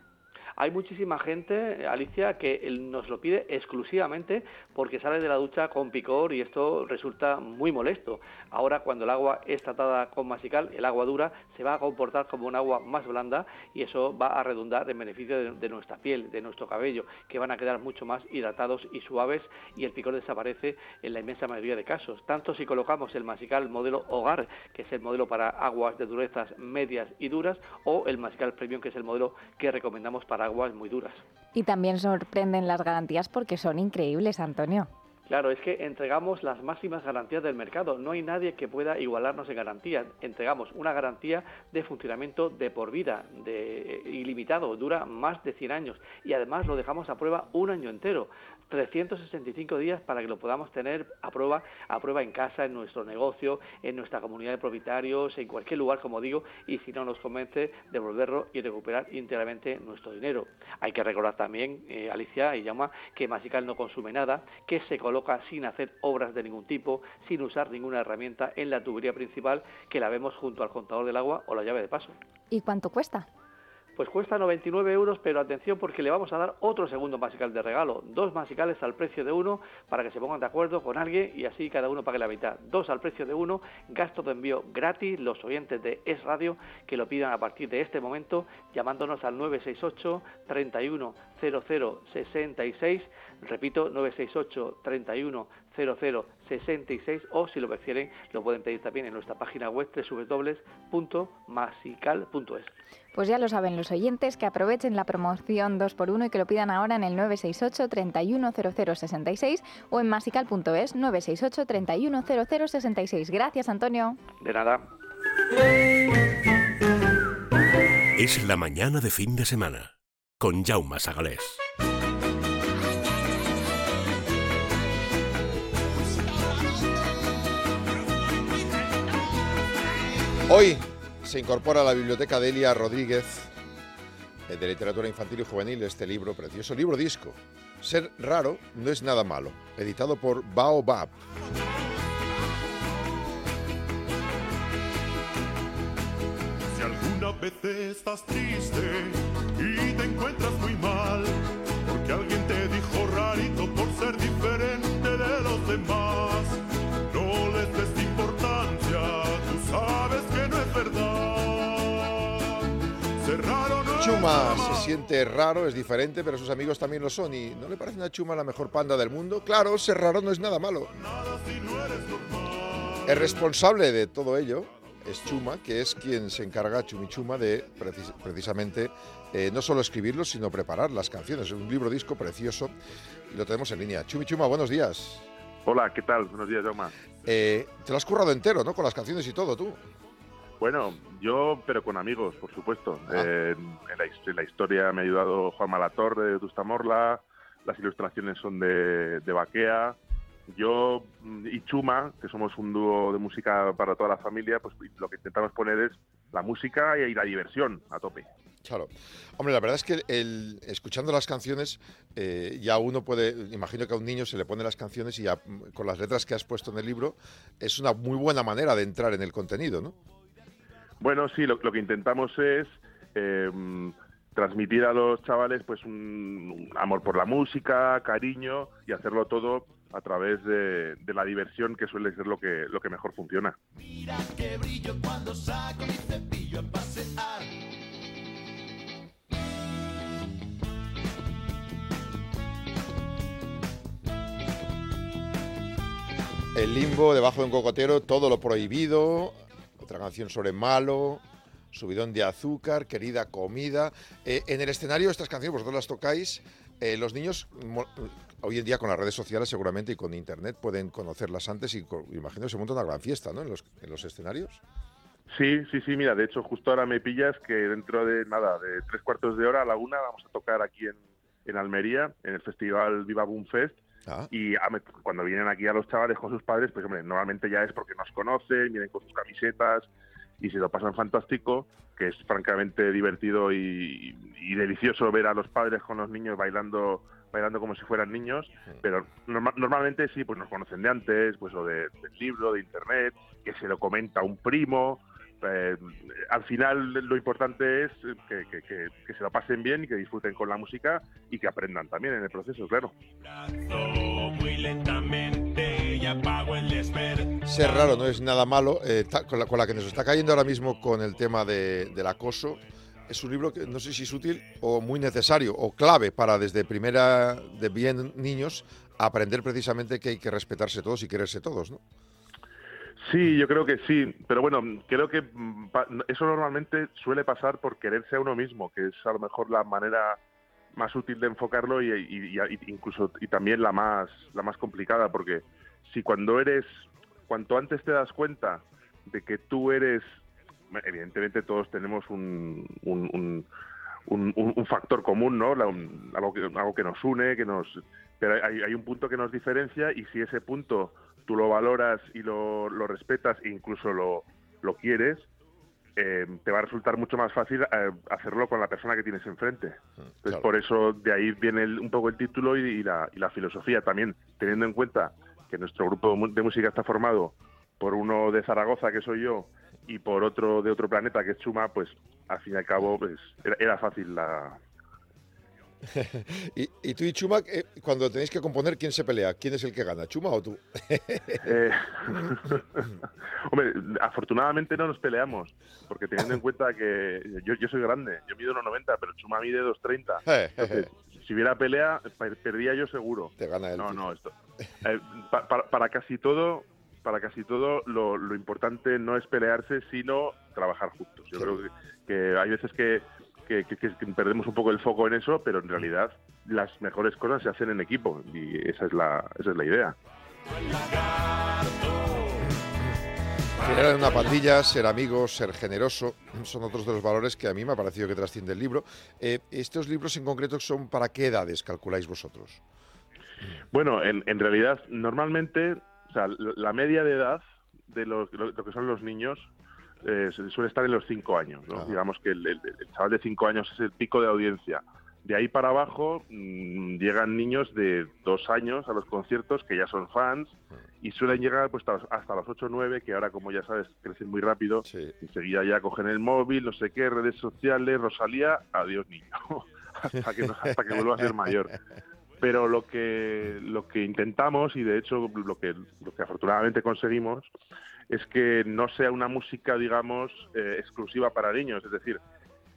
[SPEAKER 8] Hay muchísima gente, Alicia, que nos lo pide exclusivamente porque sale de la ducha con picor y esto resulta muy molesto. Ahora, cuando el agua es tratada con masical, el agua dura se va a comportar como un agua más blanda y eso va a redundar en beneficio de nuestra piel, de nuestro cabello, que van a quedar mucho más hidratados y suaves y el picor desaparece en la inmensa mayoría de casos. Tanto si colocamos el masical modelo hogar, que es el modelo para aguas de durezas medias y duras, o el masical premium, que es el modelo que recomendamos para muy duras.
[SPEAKER 3] Y también sorprenden las garantías porque son increíbles, Antonio.
[SPEAKER 8] Claro, es que entregamos las máximas garantías del mercado. No hay nadie que pueda igualarnos en garantías. Entregamos una garantía de funcionamiento de por vida, de ilimitado, dura más de 100 años y además lo dejamos a prueba un año entero. 365 días para que lo podamos tener a prueba, a prueba en casa, en nuestro negocio, en nuestra comunidad de propietarios, en cualquier lugar, como digo, y si no nos convence, devolverlo y recuperar íntegramente nuestro dinero. Hay que recordar también, eh, Alicia y Llama, que Masical no consume nada, que se coloca sin hacer obras de ningún tipo, sin usar ninguna herramienta en la tubería principal que la vemos junto al contador del agua o la llave de paso.
[SPEAKER 3] ¿Y cuánto cuesta?
[SPEAKER 8] Pues cuesta 99 euros, pero atención porque le vamos a dar otro segundo masical de regalo. Dos masicales al precio de uno para que se pongan de acuerdo con alguien y así cada uno pague la mitad. Dos al precio de uno, gasto de envío gratis. Los oyentes de Es Radio que lo pidan a partir de este momento llamándonos al 968 31 00 66. Repito, 968 31 00 66 o si lo prefieren lo pueden pedir también en nuestra página web www.masical.es.
[SPEAKER 3] Pues ya lo saben los oyentes que aprovechen la promoción 2x1 y que lo pidan ahora en el 968 310066 o en masical.es 968 310066. Gracias, Antonio.
[SPEAKER 8] De nada.
[SPEAKER 1] Es la mañana de fin de semana con Jaume Sagalés.
[SPEAKER 2] Hoy se incorpora a la biblioteca de Elia Rodríguez eh, de literatura infantil y juvenil este libro, precioso libro disco. Ser raro no es nada malo, editado por Baobab.
[SPEAKER 9] Si alguna vez estás triste y te encuentras muy mal, porque alguien te dijo rarito por ser diferente de los demás,
[SPEAKER 2] Chuma se siente raro, es diferente, pero sus amigos también lo son. ¿Y no le parece una Chuma la mejor panda del mundo? Claro, ser raro no es nada malo. El responsable de todo ello es Chuma, que es quien se encarga, Chumichuma, de precis- precisamente eh, no solo escribirlos, sino preparar las canciones. Es un libro disco precioso y lo tenemos en línea. Chumichuma, buenos días.
[SPEAKER 10] Hola, ¿qué tal? Buenos días, Jaume.
[SPEAKER 2] Eh, te lo has currado entero, ¿no? Con las canciones y todo, tú.
[SPEAKER 10] Bueno, yo, pero con amigos, por supuesto. Eh, en, la, his- en la historia me ha ayudado Juan Malatorre de Tustamorla, las ilustraciones son de, de Baquea. Yo mm, y Chuma, que somos un dúo de música para toda la familia, pues lo que intentamos poner es la música y, y la diversión a tope.
[SPEAKER 2] Claro. Hombre, la verdad es que el, escuchando las canciones, eh, ya uno puede, imagino que a un niño se le pone las canciones y ya mm, con las letras que has puesto en el libro, es una muy buena manera de entrar en el contenido, ¿no?
[SPEAKER 10] Bueno, sí, lo, lo que intentamos es eh, transmitir a los chavales pues un, un amor por la música, cariño y hacerlo todo a través de, de la diversión que suele ser lo que, lo que mejor funciona.
[SPEAKER 4] Mira que brillo cuando saco mi cepillo a pasear.
[SPEAKER 2] El limbo, debajo de un cocotero, todo lo prohibido, otra canción sobre malo, subidón de azúcar, querida comida. Eh, en el escenario, estas canciones vosotros las tocáis, eh, los niños, hoy en día con las redes sociales seguramente y con internet pueden conocerlas antes y imagino que se monta una gran fiesta, ¿no? En los, en los escenarios.
[SPEAKER 10] Sí, sí, sí, mira, de hecho justo ahora me pillas que dentro de nada, de tres cuartos de hora a la una vamos a tocar aquí en, en Almería, en el festival Viva Boom Fest.
[SPEAKER 2] Ah,
[SPEAKER 10] Y ah, cuando vienen aquí a los chavales con sus padres, pues hombre, normalmente ya es porque nos conocen, vienen con sus camisetas y se lo pasan fantástico, que es francamente divertido y, y delicioso ver a los padres con los niños bailando bailando como si fueran niños, pero norma- normalmente sí, pues nos conocen de antes, pues o de, del libro, de internet, que se lo comenta un primo. Eh, al final lo importante es que, que- que- que se lo pasen bien y que disfruten con la música y que aprendan también en el proceso, claro.
[SPEAKER 4] Muy lentamente y apago el.
[SPEAKER 2] Ser raro no es nada malo. eh, con, la, con la que nos está cayendo ahora mismo con el tema de- del acoso, es un libro que no sé si es útil o muy necesario o clave para desde primera de bien niños aprender precisamente que hay que respetarse todos y quererse todos, ¿no?
[SPEAKER 10] Sí, yo creo que sí, pero bueno, creo que mm, eso normalmente suele pasar por quererse a uno mismo, que es a lo mejor la manera más útil de enfocarlo y, incluso y también la más la más complicada, porque si cuando eres cuanto antes te das cuenta de que tú eres, evidentemente todos tenemos un, un- un- un- un factor común, ¿no? La- un- algo, que, algo que nos une, que nos, pero hay, hay un punto que nos diferencia y si ese punto tú lo valoras y lo, lo respetas e incluso lo, lo quieres, eh, te va a resultar mucho más fácil eh, hacerlo con la persona que tienes enfrente. Entonces,
[SPEAKER 2] claro.
[SPEAKER 10] por eso de ahí viene el- un poco el título y, y la, y la filosofía también, teniendo en cuenta que nuestro grupo de música está formado por uno de Zaragoza, que soy yo, y por otro de otro planeta, que es Chuma, pues al fin y al cabo pues, era, era fácil la...
[SPEAKER 2] y, y tú y Chuma, eh, cuando tenéis que componer, ¿quién se pelea? ¿Quién es el que gana, Chuma o tú?
[SPEAKER 10] Eh, Hombre, afortunadamente no nos peleamos, porque teniendo en cuenta que yo, yo soy grande, yo mido 1,90, pero Chuma mide 2,30. Entonces, si hubiera pelea, per- perdía yo seguro.
[SPEAKER 2] Te gana él.
[SPEAKER 10] No,
[SPEAKER 2] tío.
[SPEAKER 10] no, esto. eh, pa- para, para casi todo, para casi todo, lo, lo importante no es pelearse, sino trabajar juntos. Yo creo que, que hay veces que, que- que- que perdemos un poco el foco en eso, pero en realidad las mejores cosas se hacen en equipo y esa es la, esa es la idea.
[SPEAKER 2] En una pandilla, ser amigos, ser generoso, son otros de los valores que a mí me ha parecido que trasciende el libro. Eh, ¿Estos libros en concreto son para qué edades calculáis vosotros?
[SPEAKER 10] Bueno, en, en realidad, normalmente, o sea, la la media de edad de lo, lo- lo que son los niños eh, su- suele estar en los cinco años. ¿no? Digamos que el, el- el chaval de cinco años es el pico de audiencia. De ahí para abajo mm, llegan niños de dos años a los conciertos que ya son fans y suelen llegar pues hasta los, hasta los 8 o 9 que ahora como ya sabes crecen muy rápido
[SPEAKER 2] Sí.
[SPEAKER 10] enseguida ya cogen el móvil no sé qué redes sociales Rosalía adiós niño hasta que hasta que vuelva a ser mayor pero lo que lo que intentamos y de hecho lo que lo que afortunadamente conseguimos es que no sea una música digamos eh, exclusiva para niños es decir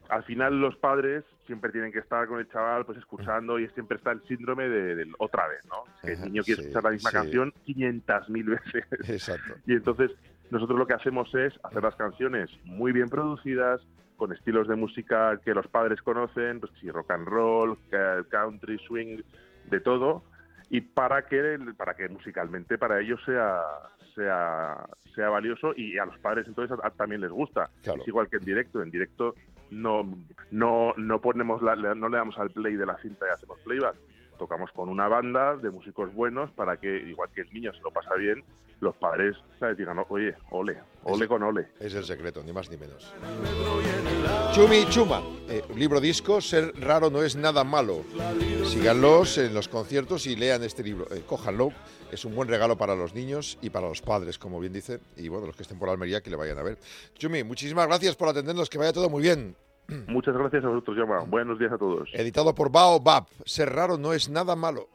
[SPEAKER 10] al final los padres siempre tienen que estar con el chaval pues escuchando y siempre está el síndrome de, otra vez no Es que el niño quiere
[SPEAKER 2] sí,
[SPEAKER 10] escuchar la misma
[SPEAKER 2] sí.
[SPEAKER 10] canción 500.000 veces
[SPEAKER 2] Exacto.
[SPEAKER 10] y entonces nosotros lo que hacemos es hacer las canciones muy bien producidas, con estilos de música que los padres conocen, pues sí, rock and roll, country, swing, de todo, y para que para que musicalmente para ellos sea sea sea valioso y a los padres entonces a- a- también les gusta.
[SPEAKER 2] Claro.
[SPEAKER 10] Es igual que en directo, en directo no no no ponemos la- le- no le damos al play de la cinta y hacemos playback. Tocamos con una banda de músicos buenos para que igual que el niño se lo pasa bien, los padres ¿sabes? digan, oye, ole, ole con ole.
[SPEAKER 2] Es el secreto, ni más ni menos. Chumi Chuma, eh, libro disco, ser raro no es nada malo. Síganlos en los conciertos y lean este libro. Eh, cójanlo, es un buen regalo para los niños y para los padres, como bien dice. Y bueno, los que estén por Almería, que le vayan a ver. Chumi, muchísimas gracias por atendernos, que vaya todo muy bien.
[SPEAKER 10] Muchas gracias a vosotros, Llama. Buenos días a todos.
[SPEAKER 2] Editado por Baobab, ser raro no es nada malo.